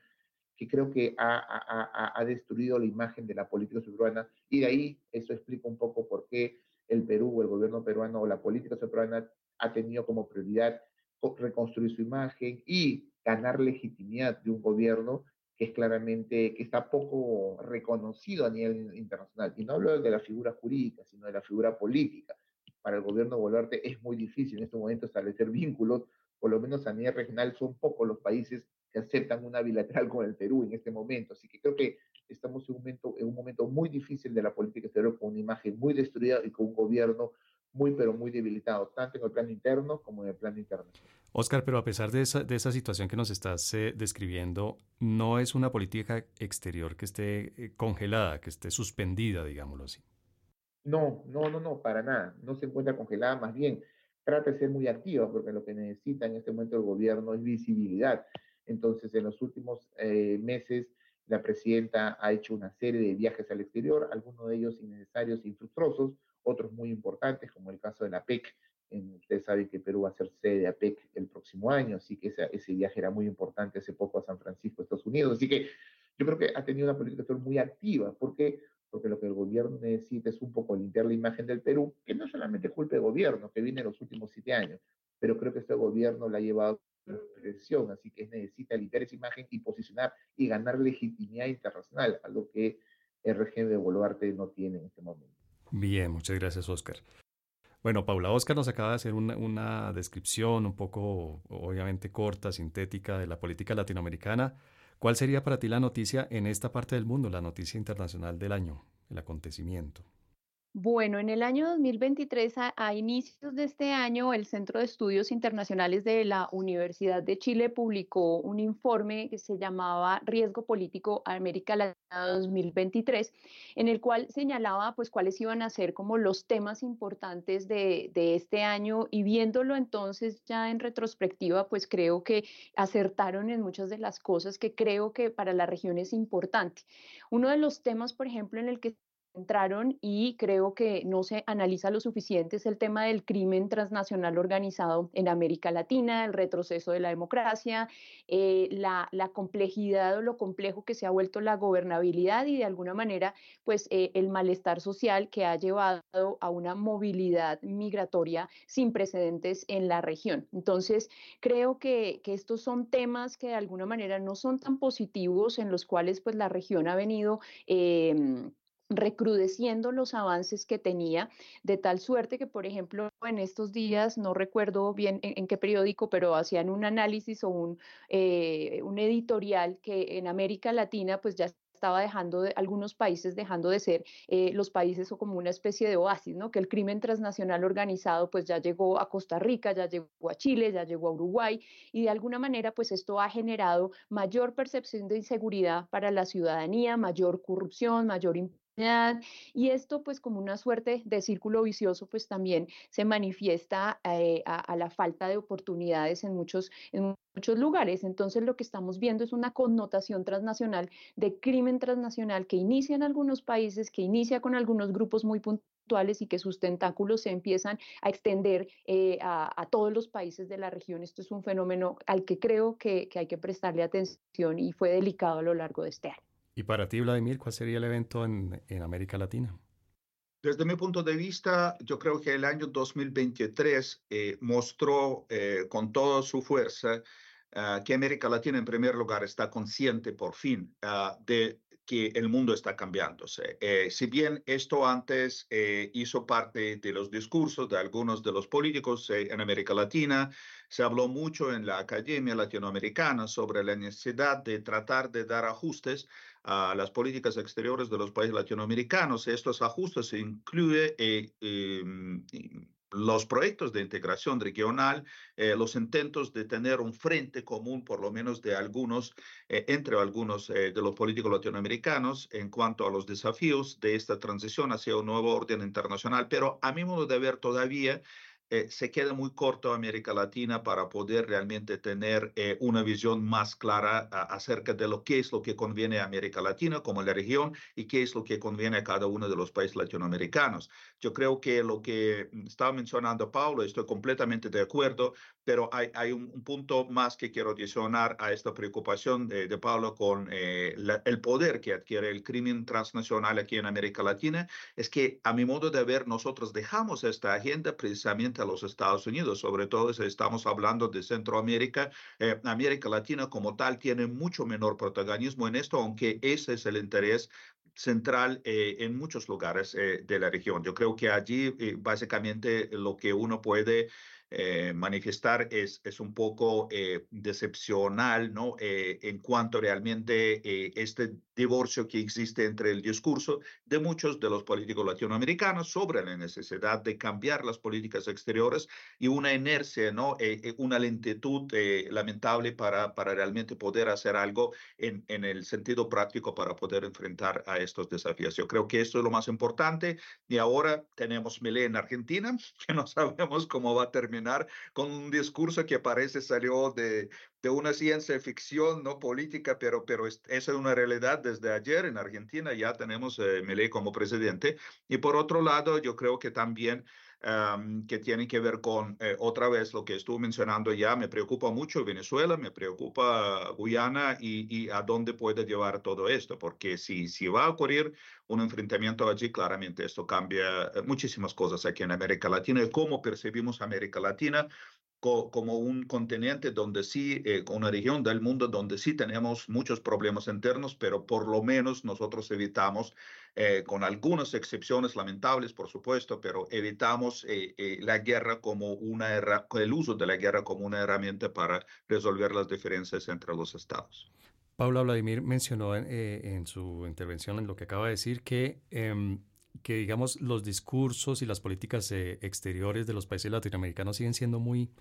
B: que creo que ha, ha, ha destruido la imagen de la política peruana y de ahí eso explica un poco por qué el Perú, el gobierno peruano o la política peruana ha tenido como prioridad reconstruir su imagen y ganar legitimidad de un gobierno es claramente, que está poco reconocido a nivel internacional. Y no hablo de la figura jurídica, sino de la figura política. Para el gobierno Boluarte es muy difícil en este momento establecer vínculos, por lo menos a nivel regional son pocos los países que aceptan una bilateral con el Perú en este momento. Así que creo que estamos en un momento, en un momento muy difícil de la política exterior, con una imagen muy destruida y con un gobierno muy, pero muy debilitado, tanto en el plano interno como en el plano internacional.
A: Oscar, pero a pesar de esa, situación que nos estás eh, describiendo, no es una política exterior que esté eh, congelada, que esté suspendida, digámoslo así.
B: No, no, no, no, para nada. No se encuentra congelada, más bien trata de ser muy activa, porque lo que necesita en este momento el gobierno es visibilidad. Entonces, en los últimos eh, meses, la presidenta ha hecho una serie de viajes al exterior, algunos de ellos innecesarios e infructuosos, otros muy importantes, como el caso de la PEC. Ustedes saben que Perú va a ser sede de APEC el próximo año, así que ese, viaje era muy importante hace poco a San Francisco, Estados Unidos. Así que yo creo que ha tenido una política muy activa. ¿Por qué? Porque lo que el gobierno necesita es un poco limpiar la imagen del Perú, que no solamente es culpa del gobierno, que viene en los últimos siete años, pero creo que este gobierno la ha llevado a presión, así que necesita limpiar esa imagen y posicionar y ganar legitimidad internacional, algo que el régimen de Boluarte no tiene en este momento.
A: Bien, muchas gracias, Oscar. Bueno, Paula Oscar nos acaba de hacer una, descripción un poco, obviamente, corta, sintética de la política latinoamericana. ¿Cuál sería para ti la noticia en esta parte del mundo, la noticia internacional del año, el acontecimiento?
D: Bueno, en el año 2023, a, inicios de este año, el Centro de Estudios Internacionales de la Universidad de Chile publicó un informe que se llamaba Riesgo Político América Latina 2023, en el cual señalaba pues cuáles iban a ser como los temas importantes de este año y viéndolo entonces ya en retrospectiva, pues creo que acertaron en muchas de las cosas que creo que para la región es importante. Uno de los temas, por ejemplo, en el que entraron y creo que no se analiza lo suficiente es el tema del crimen transnacional organizado en América Latina, el retroceso de la democracia, eh, la, complejidad o lo complejo que se ha vuelto la gobernabilidad y de alguna manera pues eh, el malestar social que ha llevado a una movilidad migratoria sin precedentes en la región. Entonces creo que, que estos son temas que de alguna manera no son tan positivos en los cuales pues la región ha venido eh, recrudeciendo los avances que tenía, de tal suerte que, por ejemplo, en estos días, no recuerdo bien en, qué periódico, pero hacían un análisis o un, eh, un editorial que en América Latina pues ya estaba dejando de, algunos países dejando de ser eh, los países o como una especie de oasis, ¿no? Que el crimen transnacional organizado pues ya llegó a Costa Rica, ya llegó a Chile, ya llegó a Uruguay y de alguna manera pues esto ha generado mayor percepción de inseguridad para la ciudadanía, mayor corrupción, mayor y esto pues como una suerte de círculo vicioso pues también se manifiesta eh, a, la falta de oportunidades en muchos, en muchos lugares. Entonces lo que estamos viendo es una connotación transnacional de crimen transnacional que inicia en algunos países, que inicia con algunos grupos muy puntuales y que sus tentáculos se empiezan a extender eh, a, todos los países de la región. Esto es un fenómeno al que creo que hay que prestarle atención y fue delicado a lo largo de este año.
A: Y para ti, Vladimir, ¿cuál sería el evento en, América Latina?
C: Desde mi punto de vista, yo creo que el año 2023 eh, mostró eh, con toda su fuerza ah, que América Latina, en primer lugar, está consciente por fin ah, de que el mundo está cambiándose. Eh, si bien esto antes hizo parte de los discursos de algunos de los políticos en América Latina, se habló mucho en la academia latinoamericana sobre la necesidad de tratar de dar ajustes a las políticas exteriores de los países latinoamericanos. Estos ajustes incluyen eh, em, los proyectos de integración regional, eh, los intentos de tener un frente común, por lo menos de algunos, eh, entre algunos de los políticos latinoamericanos, en cuanto a los desafíos de esta transición hacia un nuevo orden internacional. Pero a mi modo de ver, todavía eh, se queda muy corto América Latina para poder realmente tener eh, una visión más clara acerca de lo que es lo que conviene a América Latina como la región y qué es lo que conviene a cada uno de los países latinoamericanos. Yo creo que lo que estaba mencionando Paulo, estoy completamente de acuerdo, pero hay, hay un, punto más que quiero adicionar a esta preocupación de, de Pablo con eh, el poder que adquiere el crimen transnacional aquí en América Latina, es que a mi modo de ver nosotros dejamos esta agenda precisamente a los Estados Unidos, sobre todo si estamos hablando de Centroamérica, eh, América Latina como tal tiene mucho menor protagonismo en esto, aunque ese es el interés central eh, en muchos lugares de la región. Yo creo que allí básicamente lo que uno puede eh, manifestar es, es un poco eh, decepcional, ¿no? Eh, en cuanto realmente este divorcio que existe entre el discurso de muchos de los políticos latinoamericanos sobre la necesidad de cambiar las políticas exteriores y una inercia, ¿no? una lentitud lamentable para, para realmente poder hacer algo en, en el sentido práctico para poder enfrentar a estos desafíos. Yo creo que esto es lo más importante y ahora tenemos Milei en Argentina, que no sabemos cómo va a terminar con un discurso que parece salió de, de una ciencia ficción no política, pero, pero es, es una realidad desde ayer en Argentina, ya tenemos eh, como presidente. Y por otro lado, yo creo que también que tiene que ver con, eh, otra vez, lo que estuve mencionando ya, me preocupa mucho Venezuela, me preocupa Guyana y, y, a dónde puede llevar todo esto, porque si, si va a ocurrir un enfrentamiento allí, claramente esto cambia eh, muchísimas cosas aquí en América Latina y cómo percibimos América Latina como un continente donde sí, eh, una región del mundo donde sí tenemos muchos problemas internos, pero por lo menos nosotros evitamos, eh, con algunas excepciones lamentables, por supuesto, pero evitamos eh, la guerra como una el uso de la guerra como una herramienta para resolver las diferencias entre los estados.
A: Paula Vladimir mencionó en su intervención en lo que acaba de decir que em, que digamos los discursos y las políticas eh, exteriores de los países latinoamericanos siguen siendo muy,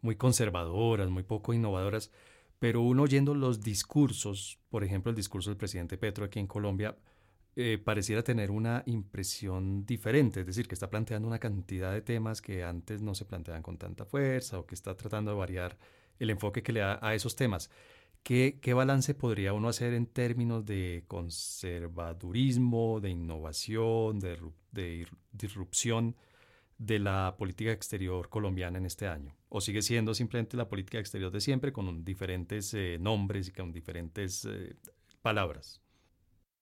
A: muy conservadoras, muy poco innovadoras, pero uno oyendo los discursos, por ejemplo el discurso del presidente Petro aquí en Colombia, eh, pareciera tener una impresión diferente, es decir, que está planteando una cantidad de temas que antes no se planteaban con tanta fuerza o que está tratando de variar el enfoque que le da a esos temas. ¿Qué, balance podría uno hacer en términos de conservadurismo, de innovación, de, disrupción de la política exterior colombiana en este año? ¿O sigue siendo simplemente la política exterior de siempre con diferentes eh, nombres y con diferentes eh, palabras?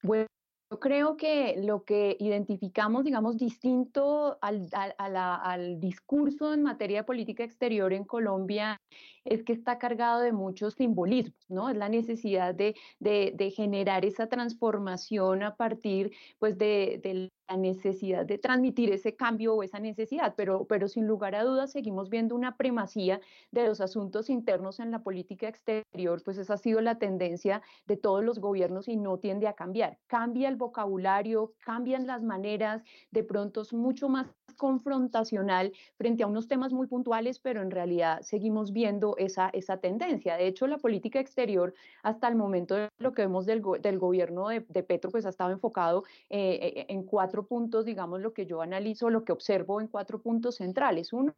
D: Bueno, yo creo que lo que identificamos, digamos, distinto al, al, discurso en materia de política exterior en Colombia es que está cargado de muchos simbolismos, ¿no? Es la necesidad de, de, generar esa transformación a partir, pues, de, de la necesidad de transmitir ese cambio o esa necesidad, pero, pero sin lugar a dudas seguimos viendo una primacía de los asuntos internos en la política exterior, pues esa ha sido la tendencia de todos los gobiernos y no tiende a cambiar. Cambia el vocabulario, cambian las maneras, de pronto es mucho más confrontacional frente a unos temas muy puntuales, pero en realidad seguimos viendo esa, esa tendencia. De hecho, la política exterior hasta el momento de lo que vemos del, del gobierno de, Petro, pues ha estado enfocado eh, eh, en cuatro puntos, digamos, lo que yo analizo, lo que observo en cuatro puntos centrales. Uno,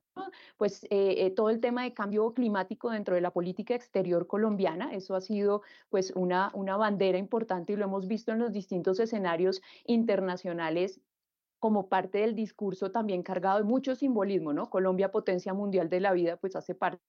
D: pues eh, todo el tema de cambio climático dentro de la política exterior colombiana, eso ha sido pues una, una bandera importante y lo hemos visto en los distintos escenarios internacionales como parte del discurso también cargado de mucho simbolismo, ¿no? Colombia, potencia mundial de la vida, pues hace parte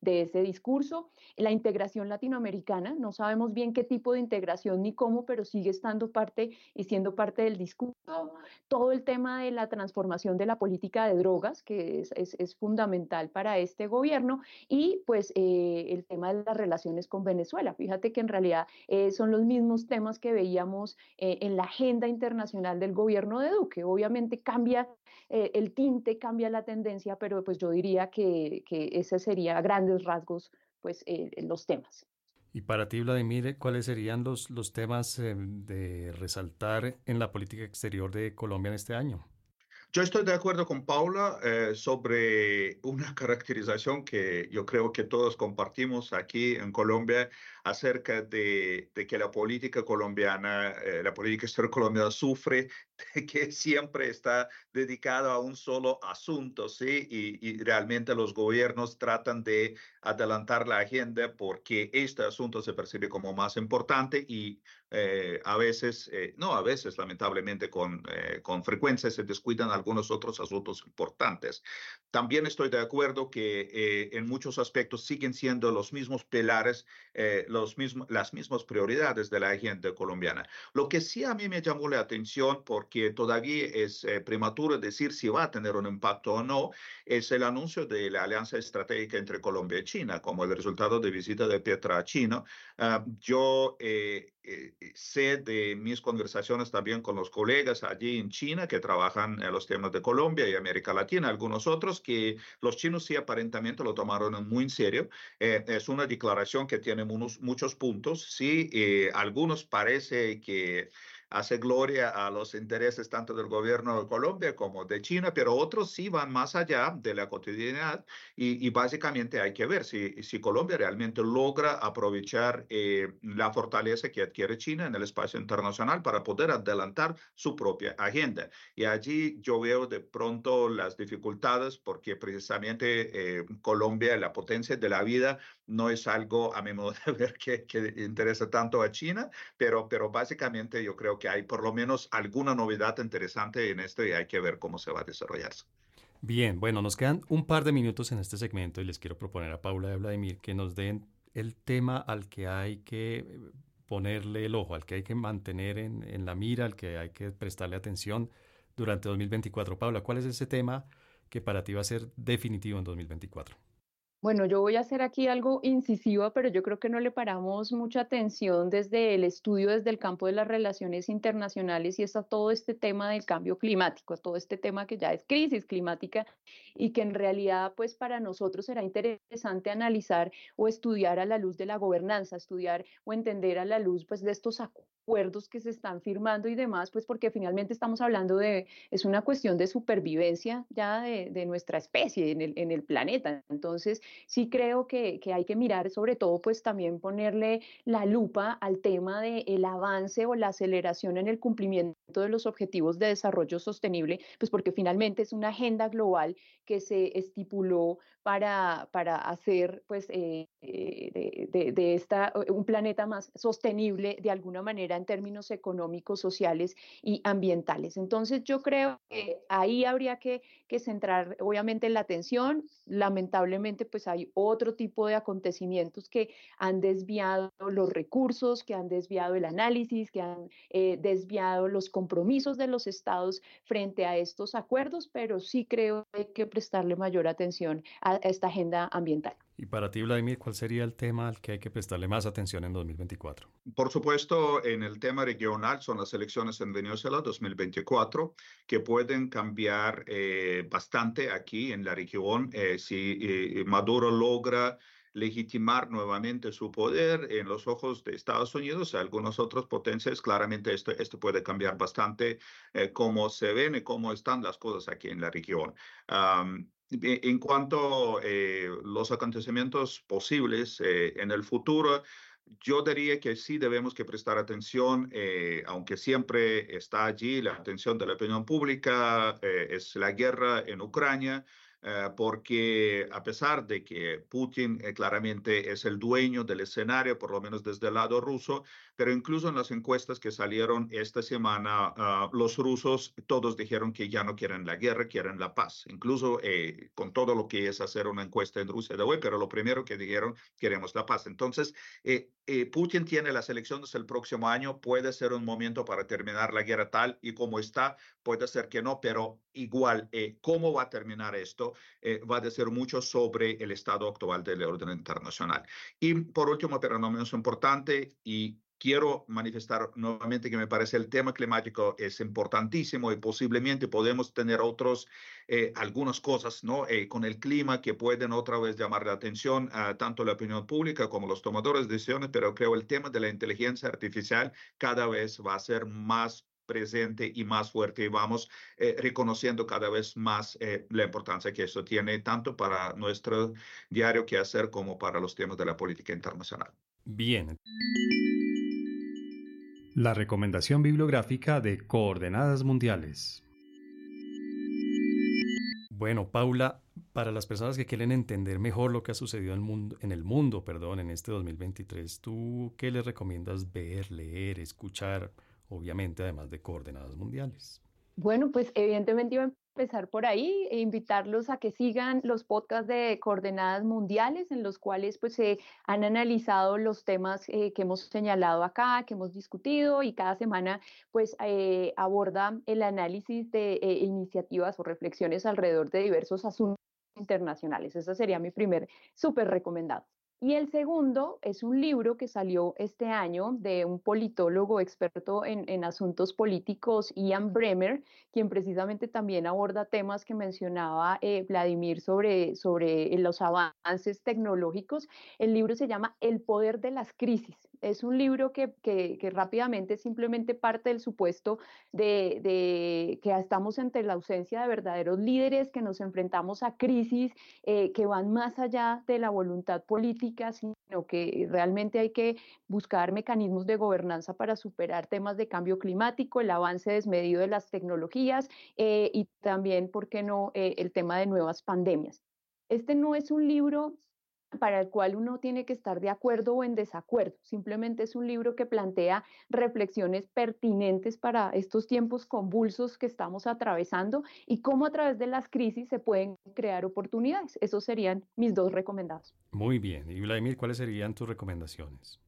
D: de ese discurso. La integración latinoamericana, no sabemos bien qué tipo de integración ni cómo, pero sigue estando parte y siendo parte del discurso. Todo el tema de la transformación de la política de drogas, que es, es, fundamental para este gobierno, y pues eh, el tema de las relaciones con Venezuela. Fíjate que en realidad eh, son los mismos temas que veíamos eh, en la agenda internacional del gobierno de Duque. Obviamente cambia el tinte, cambia la tendencia, pero pues yo diría que, que ese sería a grandes rasgos pues, eh, los temas.
A: Y para ti, Vladimir, ¿cuáles serían los, los temas eh, de resaltar en la política exterior de Colombia en este año?
C: Yo estoy de acuerdo con Paula eh, sobre una caracterización que yo creo que todos compartimos aquí en Colombia acerca de, de que la política colombiana, eh, la política exterior colombiana sufre de que siempre está dedicada a un solo asunto, ¿sí? Y, y, realmente los gobiernos tratan de adelantar la agenda porque este asunto se percibe como más importante y eh, a veces, eh, no a veces, lamentablemente, con, eh, con frecuencia se descuidan algunos otros asuntos importantes. También estoy de acuerdo que en muchos aspectos siguen siendo los mismos pilares, los mismos, las mismas prioridades de la agenda colombiana. Lo que sí a mí me llamó la atención, porque todavía es prematuro decir si va a tener un impacto o no, es el anuncio de la alianza estratégica entre Colombia y China como el resultado de visita de Pietra a China. Ah, yo eh, eh, sé de mis conversaciones también con los colegas allí en China que trabajan en los temas de Colombia y América Latina, algunos otros que los chinos sí aparentemente lo tomaron muy en serio. Eh, es una declaración que tiene muchos puntos. Sí, algunos parece que hace gloria a los intereses tanto del gobierno de Colombia como de China, pero otros sí van más allá de la cotidianidad y, básicamente hay que ver si, si Colombia realmente logra aprovechar eh, la fortaleza que adquiere China en el espacio internacional para poder adelantar su propia agenda. Y allí yo veo de pronto las dificultades porque precisamente eh, Colombia, la potencia de la vida, no es algo a mi modo de ver que, que interesa tanto a China, pero, pero básicamente yo creo que hay por lo menos alguna novedad interesante en esto y hay que ver cómo se va a desarrollar.
A: Bien, bueno, nos quedan un par de minutos en este segmento y les quiero proponer a Paula y a Vladimir que nos den el tema al que hay que ponerle el ojo, al que hay que mantener en, en la mira, al que hay que prestarle atención durante 2024. Paula, ¿cuál es ese tema que para ti va a ser definitivo en 2024?
D: Bueno, yo voy a hacer aquí algo incisivo, pero yo creo que no le paramos mucha atención desde el estudio, desde el campo de las relaciones internacionales y está todo este tema del cambio climático, todo este tema que ya es crisis climática y que en realidad pues para nosotros será interesante analizar o estudiar a la luz de la gobernanza, estudiar o entender a la luz pues de estos acuerdos que se están firmando y demás, pues porque finalmente estamos hablando de, es una cuestión de supervivencia ya de, de nuestra especie en el, en el planeta. Entonces, sí creo que, que, hay que mirar, sobre todo, pues también ponerle la lupa al tema del el avance o la aceleración en el cumplimiento de los objetivos de desarrollo sostenible, pues porque finalmente es una agenda global que se estipuló para, para hacer pues eh, eh, de, de, esta un planeta más sostenible de alguna manera en términos económicos, sociales y ambientales. Entonces yo creo que ahí habría que, que centrar obviamente la atención. Lamentablemente pues hay otro tipo de acontecimientos que han desviado los recursos, que han desviado el análisis, que han eh, desviado los compromisos de los estados frente a estos acuerdos, pero sí creo que hay que prestarle mayor atención a esta agenda ambiental.
A: Y para ti, Vladimir, ¿cuál sería el tema al que hay que prestarle más atención en 2024?
C: Por supuesto, en el tema regional son las elecciones en Venezuela 2024, que pueden cambiar eh, bastante aquí en la región eh, si eh, Maduro logra legitimar nuevamente su poder en los ojos de Estados Unidos y algunas otras potencias. Claramente esto, esto puede cambiar bastante cómo se ven y cómo están las cosas aquí en la región. En cuanto a eh, los acontecimientos posibles eh, en el futuro, yo diría que sí debemos que prestar atención, eh, aunque siempre está allí la atención de la opinión pública, es la guerra en Ucrania, eh, porque a pesar de que Putin eh, claramente es el dueño del escenario, por lo menos desde el lado ruso, pero incluso en las encuestas que salieron esta semana, ah, los rusos todos dijeron que ya no quieren la guerra, quieren la paz, incluso eh, con todo lo que es hacer una encuesta en Rusia de hoy, pero lo primero que dijeron, queremos la paz. Entonces, Putin tiene las elecciones el próximo año, puede ser un momento para terminar la guerra tal y como está, puede ser que no, pero igual, ¿cómo va a terminar esto? Eh, va a decir mucho sobre el estado actual del orden internacional. Y por último, pero no menos importante, y quiero manifestar nuevamente que me parece el tema climático es importantísimo y posiblemente podemos tener otros, eh, algunas cosas ¿no? Eh, con el clima que pueden otra vez llamar la atención a tanto la opinión pública como los tomadores de decisiones, pero creo el tema de la inteligencia artificial cada vez va a ser más presente y más fuerte y vamos eh, reconociendo cada vez más eh, la importancia que eso tiene tanto para nuestro diario que hacer como para los temas de la política internacional.
A: Bien. La recomendación bibliográfica de Coordenadas Mundiales. Bueno, Paula, Para las personas que quieren entender mejor lo que ha sucedido en el mundo, en, el mundo, perdón, en este 2023, ¿tú qué les recomiendas ver, leer, escuchar, obviamente además de coordenadas mundiales?
D: Bueno, pues evidentemente iba a empezar por ahí e invitarlos a que sigan los podcasts de coordenadas mundiales en los cuales pues se han analizado los temas eh, que hemos señalado acá, que hemos discutido y cada semana pues eh, aborda el análisis de eh, iniciativas o reflexiones alrededor de diversos asuntos internacionales. Ese sería mi primer súper recomendado. Y el segundo es un libro que salió este año de un politólogo experto en, asuntos políticos, Ian Bremer, quien precisamente también aborda temas que mencionaba eh, Vladimir sobre, sobre los avances tecnológicos. El libro se llama El poder de las crisis. Es un libro que, que, rápidamente simplemente parte del supuesto de, de, que estamos entre la ausencia de verdaderos líderes, que nos enfrentamos a crisis eh, que van más allá de la voluntad política sino que realmente hay que buscar mecanismos de gobernanza para superar temas de cambio climático, el avance desmedido de las tecnologías eh, y también, ¿por qué no?, eh, el tema de nuevas pandemias. Este no es un libro para el cual uno tiene que estar de acuerdo o en desacuerdo. Simplemente es un libro que plantea reflexiones pertinentes para estos tiempos convulsos que estamos atravesando y cómo a través de las crisis se pueden crear oportunidades. Esos serían mis dos recomendados.
A: Muy bien. Y Vladimir, ¿cuáles serían tus recomendaciones?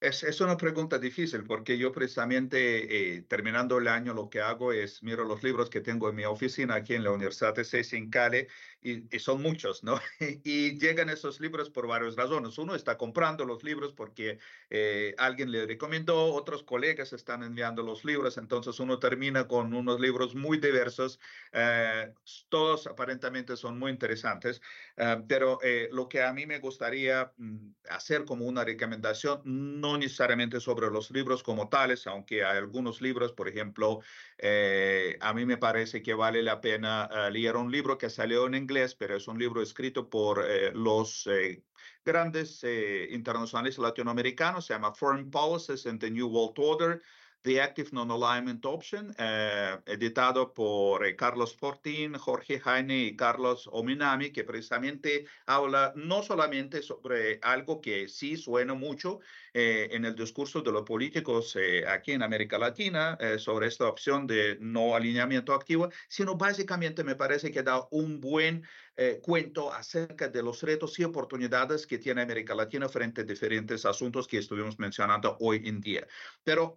C: Es, es, una pregunta difícil porque yo precisamente eh, terminando el año lo que hago es miro los libros que tengo en mi oficina aquí en la Universidad de Ceci en Cali y, son muchos, ¿no? y llegan esos libros por varias razones. Uno está comprando los libros porque eh, alguien le recomendó, otros colegas están enviando los libros, entonces uno termina con unos libros muy diversos, eh, todos aparentemente son muy interesantes, pero lo que a mí me gustaría mm, hacer como una recomendación, no no necesariamente sobre los libros como tales, aunque hay algunos libros, por ejemplo, eh, a mí me parece que vale la pena eh, leer un libro que salió en inglés, pero es un libro escrito por eh, los grandes internacionales latinoamericanos, se llama Foreign Policies and the New World Order. The Active Non-Alignment Option, editado por Carlos Fortín, Jorge Jaime y Carlos Ominami, que precisamente habla no solamente sobre algo que sí suena mucho, eh, en el discurso de los políticos eh, aquí en América Latina eh, sobre esta opción de no alineamiento activo, sino básicamente me parece que da un buen cuento acerca de los retos y oportunidades que tiene América Latina frente a diferentes asuntos que estuvimos mencionando hoy en día. Pero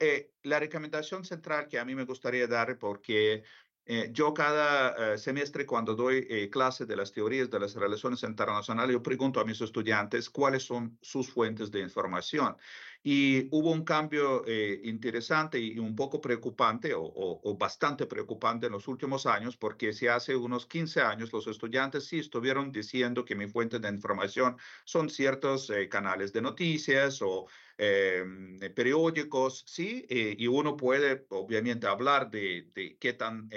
C: recomendación central que a mí me gustaría dar, porque eh, yo cada eh, semestre cuando doy eh, clase de las teorías de las relaciones internacionales, yo pregunto a mis estudiantes cuáles son sus fuentes de información. Y hubo un cambio interesante y un poco preocupante o, bastante preocupante en los últimos años, porque si hace unos 15 años los estudiantes sí estuvieron diciendo que mi fuente de información son ciertos canales de noticias o Em, periódicos, sí, eh, y uno puede obviamente hablar de, de qué tan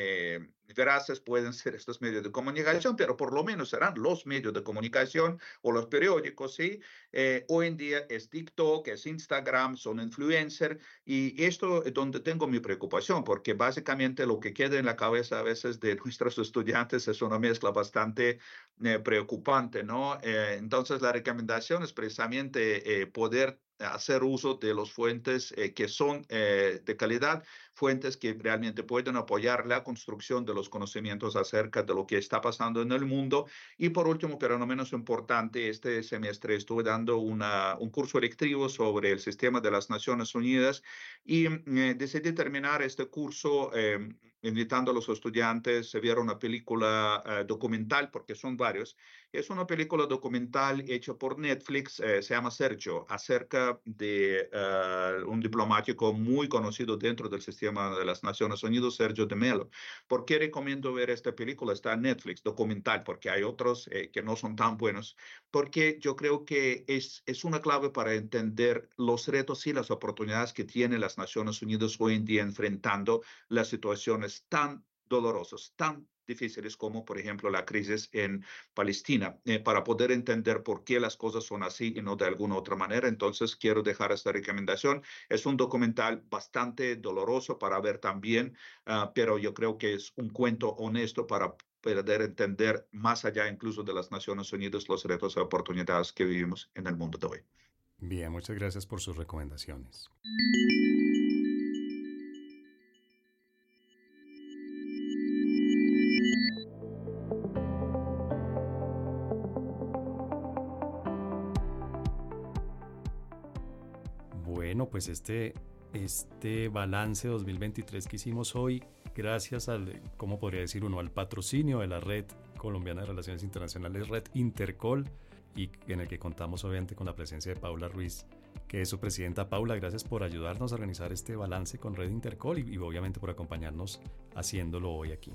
C: eh, veraces pueden ser estos medios de comunicación, pero por lo menos serán los medios de comunicación o los periódicos, ¿sí? Eh, hoy en día es TikTok, es Instagram, son influencers, y esto es donde tengo mi preocupación, porque básicamente lo que queda en la cabeza a veces de nuestros estudiantes es una mezcla bastante preocupante, ¿no? entonces la recomendación es precisamente poder hacer uso de las fuentes eh, que son eh, de calidad, fuentes que realmente pueden apoyar la construcción de los conocimientos acerca de lo que está pasando en el mundo. Y por último, pero no menos importante, este semestre estuve dando una, un curso electivo sobre el sistema de las Naciones Unidas y eh, decidí terminar este curso invitando a los estudiantes a ver una película documental, porque son varios. Es una película documental hecha por Netflix, se llama Sergio, acerca de eh, un diplomático muy conocido dentro del sistema de las Naciones Unidas, Sergio de Mello. ¿Por qué recomiendo ver esta película? Está en Netflix, documental, porque hay otros eh, que no son tan buenos, porque yo creo que es, es una clave para entender los retos y las oportunidades que tienen las Naciones Unidas hoy en día enfrentando las situaciones tan dolorosas, tan difíciles como, por ejemplo, la crisis en Palestina, eh, para poder entender por qué las cosas son así y no de alguna otra manera. Entonces, quiero dejar esta recomendación. Es un documental bastante doloroso para ver también, ah, pero yo creo que es un cuento honesto para poder entender más allá incluso de las Naciones Unidas los retos y oportunidades que vivimos en el mundo de hoy.
A: Bien, muchas gracias por sus recomendaciones. Pues este, este balance 2023 que hicimos hoy, gracias al, ¿cómo podría decir uno?, al patrocinio de la Red Colombiana de Relaciones Internacionales, Red Intercol, y en el que contamos obviamente con la presencia de Paula Ruiz, que es su presidenta. Paula, gracias por ayudarnos a organizar este balance con Red Intercol y, obviamente por acompañarnos haciéndolo hoy aquí.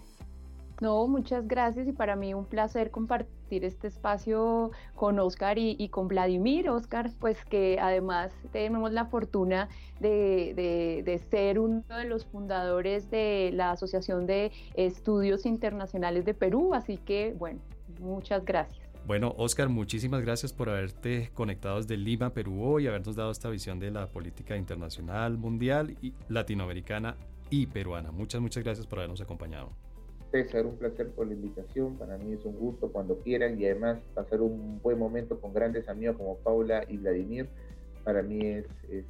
D: No, muchas gracias y para mí un placer compartir este espacio con Oscar y, con Vladimir. Oscar, pues que además tenemos la fortuna de, de, ser uno de los fundadores de la Asociación de Estudios Internacionales de Perú, así que bueno, muchas gracias.
A: Bueno, Oscar, muchísimas gracias por haberte conectado desde Lima, Perú hoy, habernos dado esta visión de la política internacional, mundial y latinoamericana y peruana. Muchas, muchas gracias por habernos acompañado.
B: César, un placer por la invitación. Para mí es un gusto cuando quieran y además pasar un buen momento con grandes amigos como Paula y Vladimir. Para mí es, es,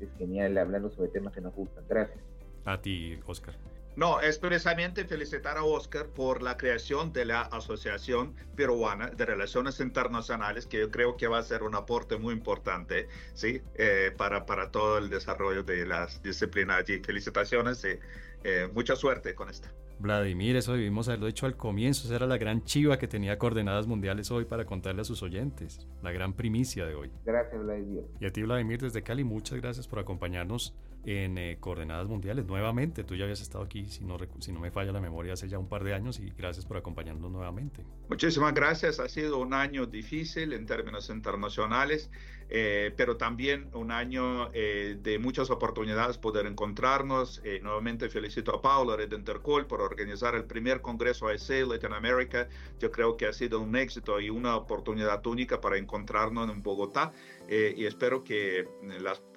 B: es genial hablando sobre temas que nos gustan. Gracias.
A: A ti, Oscar.
C: No, expresamente felicitar a Oscar por la creación de la Asociación Peruana de Relaciones Internacionales, que yo creo que va a ser un aporte muy importante ¿sí? Eh, para, para todo el desarrollo de las disciplinas allí. Felicitaciones y eh, mucha suerte con esta.
A: Vladimir, eso debimos haberlo dicho al comienzo, esa era la gran chiva que tenía coordenadas mundiales hoy para contarle a sus oyentes, la gran primicia de hoy.
B: Gracias, Vladimir.
A: Y a ti, Vladimir, desde Cali, muchas gracias por acompañarnos en eh, Coordenadas Mundiales nuevamente. Tú ya habías estado aquí, si no, si no me falla la memoria, hace ya un par de años y gracias por acompañarnos nuevamente.
C: Muchísimas gracias. Ha sido un año difícil en términos internacionales. Eh, pero también un año eh, de muchas oportunidades poder encontrarnos. Eh, nuevamente felicito a Paula Red Intercol por organizar el primer Congreso ASEA Latinoamérica. Yo creo que ha sido un éxito y una oportunidad única para encontrarnos en Bogotá y espero que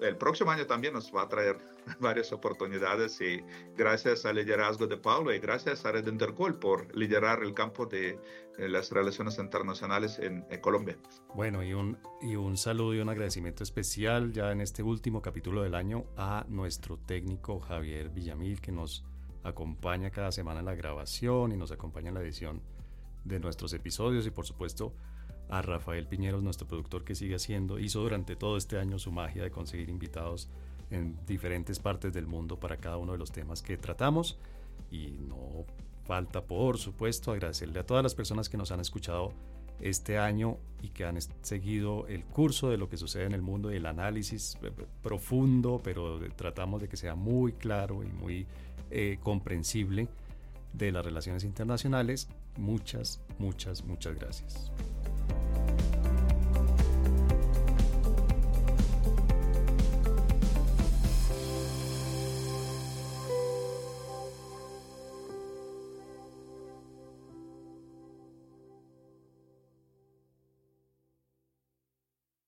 C: el próximo año también nos va a traer varias oportunidades y gracias al liderazgo de Paula y gracias a Red Intercol por liderar el campo de las relaciones internacionales en, Colombia.
A: Bueno, y un, y un saludo y un agradecimiento especial ya en este último capítulo del año a nuestro técnico Javier Villamil que nos acompaña cada semana en la grabación y nos acompaña en la edición de nuestros episodios y por supuesto a Rafael Piñeros, nuestro productor que sigue haciendo, hizo durante todo este año su magia de conseguir invitados en diferentes partes del mundo para cada uno de los temas que tratamos y no falta, por supuesto, agradecerle a todas las personas que nos han escuchado este año y que han seguido el curso de lo que sucede en el mundo y el análisis eh, profundo, pero tratamos de que sea muy claro y muy eh, comprensible de las relaciones internacionales. Muchas, muchas, muchas gracias.